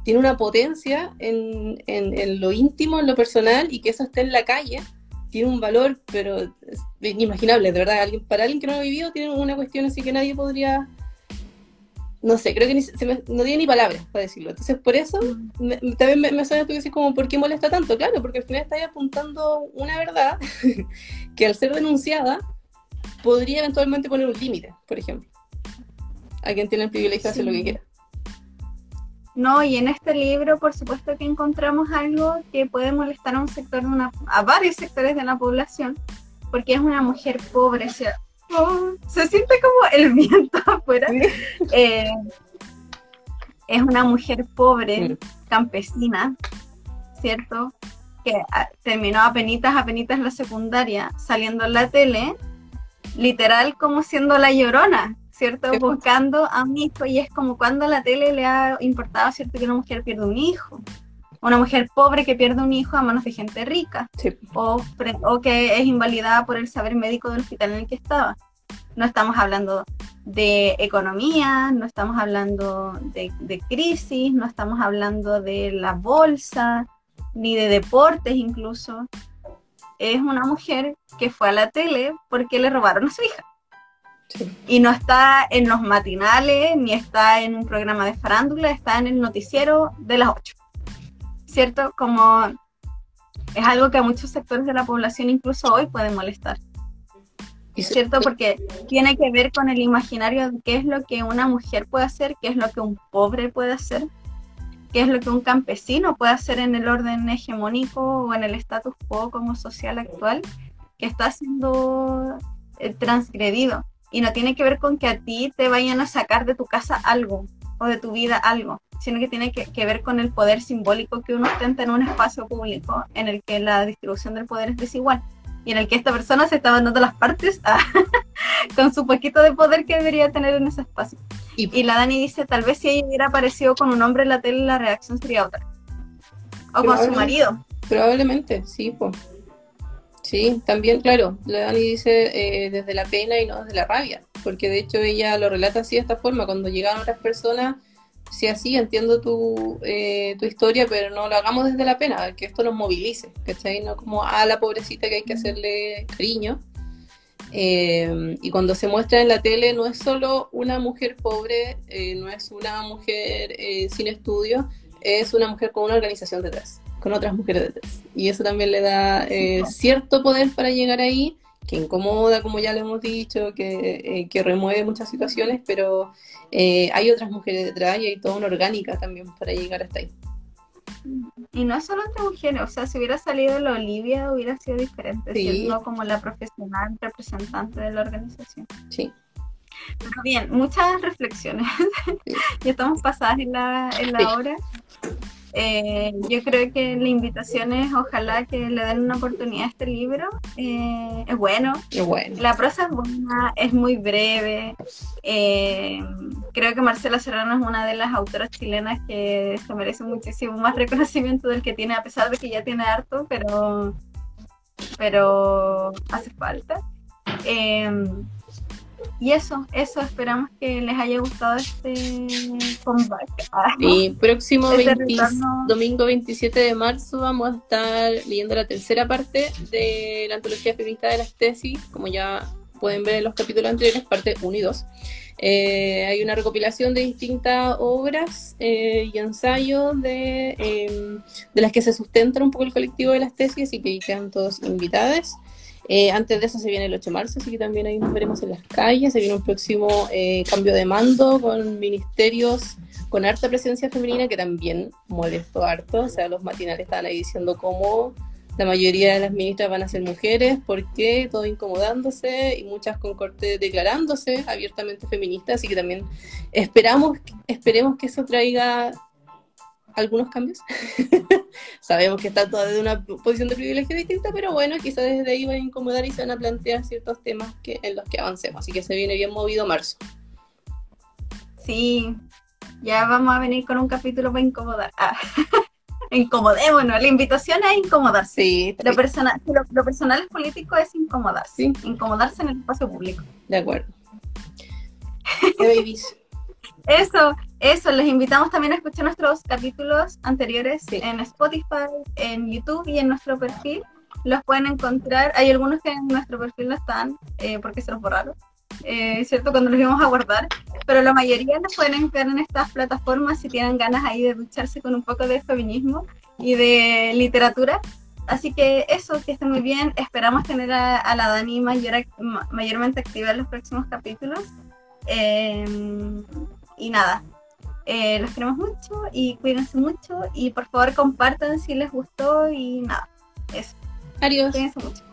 tiene una potencia en, en, lo íntimo, en lo personal, y que eso esté en la calle, tiene un valor, pero es inimaginable, de verdad. Alguien, para alguien que no lo ha vivido, tiene una cuestión así que nadie podría no sé, creo que no tiene ni palabras para decirlo. Entonces, por eso mm. también me, suena tú decir como, ¿por qué molesta tanto? Claro, porque al final está apuntando una verdad [LAUGHS] que al ser denunciada podría eventualmente poner un límite, por ejemplo. A quien tiene el privilegio de hacer lo que quiera. No, y en este libro, por supuesto que encontramos algo que puede molestar a un sector de una, a varios sectores de la población, porque es una mujer pobre, se siente como el viento [LAUGHS] afuera. Eh, es una mujer pobre, campesina, ¿cierto? Que ah, terminó apenitas, apenitas la secundaria, saliendo en la tele, literal como siendo la llorona, ¿cierto? Buscando a un hijo y es como cuando la tele le ha importado, ¿cierto? Que una mujer pierde un hijo. Una mujer pobre que pierde un hijo a manos de gente rica. O, o que es invalidada por el saber médico del hospital en el que estaba no estamos hablando de economía, no estamos hablando de, crisis, no estamos hablando de la bolsa, ni de deportes incluso. Es una mujer que fue a la tele porque le robaron a su hija. Y no está en los matinales, ni está en un programa de farándula, está en el noticiero de las 8. ¿Cierto? Como es algo que a muchos sectores de la población incluso hoy pueden molestar. ¿cierto? Porque tiene que ver con el imaginario de qué es lo que una mujer puede hacer, qué es lo que un pobre puede hacer, qué es lo que un campesino puede hacer en el orden hegemónico o en el status quo como social actual, que está siendo eh, transgredido. Y no tiene que ver con que a ti te vayan a sacar de tu casa algo o de tu vida algo, sino que tiene que, que, ver con el poder simbólico que uno ostenta en un espacio público en el que la distribución del poder es desigual y en el que esta persona se está dando las partes [LAUGHS] con su poquito de poder que debería tener en ese espacio. Y, la Dani dice, tal vez si ella hubiera aparecido con un hombre en la tele, la reacción sería otra. O con su marido. Probablemente, sí, pues. Sí, también, claro, la Dani dice eh, desde la pena y no desde la rabia, porque de hecho ella lo relata así de esta forma, cuando llegaban otras personas, sí, así, entiendo tu, eh, tu historia, pero no lo hagamos desde la pena, que esto nos movilice, ¿cachai? No como a la pobrecita que hay que hacerle cariño. Eh, y cuando se muestra en la tele no es solo una mujer pobre, no es una mujer sin estudio, es una mujer con una organización detrás con otras mujeres detrás. Y eso también le da eh, cierto poder para llegar ahí, que incomoda, como ya lo hemos dicho, que, eh, remueve muchas situaciones, pero eh, hay otras mujeres detrás y hay toda una orgánica también para llegar hasta ahí. Y no es solo entre mujeres, o sea, si hubiera salido la Olivia hubiera sido diferente, siendo como la profesional representante de la organización. Sí. bien, muchas reflexiones. [LAUGHS] ya estamos pasadas en la, en la hora. Eh, yo creo que la invitación es ojalá que le den una oportunidad a este libro. Eh, es bueno. La prosa es buena, es muy breve. Eh, creo que Marcela Serrano es una de las autoras chilenas que se merece muchísimo más reconocimiento del que tiene, a pesar de que ya tiene harto, pero, pero hace falta. Y eso, eso, esperamos que les haya gustado este comeback. Y próximo este domingo 27 de marzo vamos a estar leyendo la tercera parte de la antología feminista de las tesis, como ya pueden ver en los capítulos anteriores, parte 1 y 2. Eh, hay una recopilación de distintas obras eh, y ensayos de, em, de las que se sustentan un poco el colectivo de las tesis, y que quedan todos invitados. Eh, antes de eso se viene el 8 de marzo, así que también ahí nos veremos en las calles. Se viene un próximo cambio de mando con ministerios con harta presencia femenina que también molestó harto. O sea, los matinales estaban ahí diciendo cómo la mayoría de las ministras van a ser mujeres, por qué, todo incomodándose y muchas con corte declarándose abiertamente feministas. Así que también esperamos, esperemos que eso traiga algunos cambios. [LAUGHS] Sabemos que está toda de una posición de privilegio distinta, pero bueno, quizás desde ahí van a incomodar y se van a plantear ciertos temas que, en los que avancemos. Así que se viene bien movido marzo. Sí, ya vamos a venir con un capítulo para incomodar. Ah. [LAUGHS] Incomodémonos, la invitación es incomodarse. Sí, lo, personal, lo, personal es político es incomodarse. Incomodarse en el espacio público. De acuerdo. [LAUGHS] Eso, eso, les invitamos también a escuchar nuestros capítulos anteriores en Spotify, en YouTube y en nuestro perfil. Los pueden encontrar, hay algunos que en nuestro perfil no están eh, porque se los borraron, eh, ¿cierto? Cuando los íbamos a guardar, pero la mayoría los pueden encontrar en estas plataformas si tienen ganas ahí de ducharse con un poco de feminismo y de literatura. Así que eso, que esté muy bien. Esperamos tener a, la Dani mayor, mayormente activa en los próximos capítulos. Eh, y nada, eh, los queremos mucho y cuídense mucho y por favor compartan si les gustó y nada, eso. Adiós. Cuídense mucho.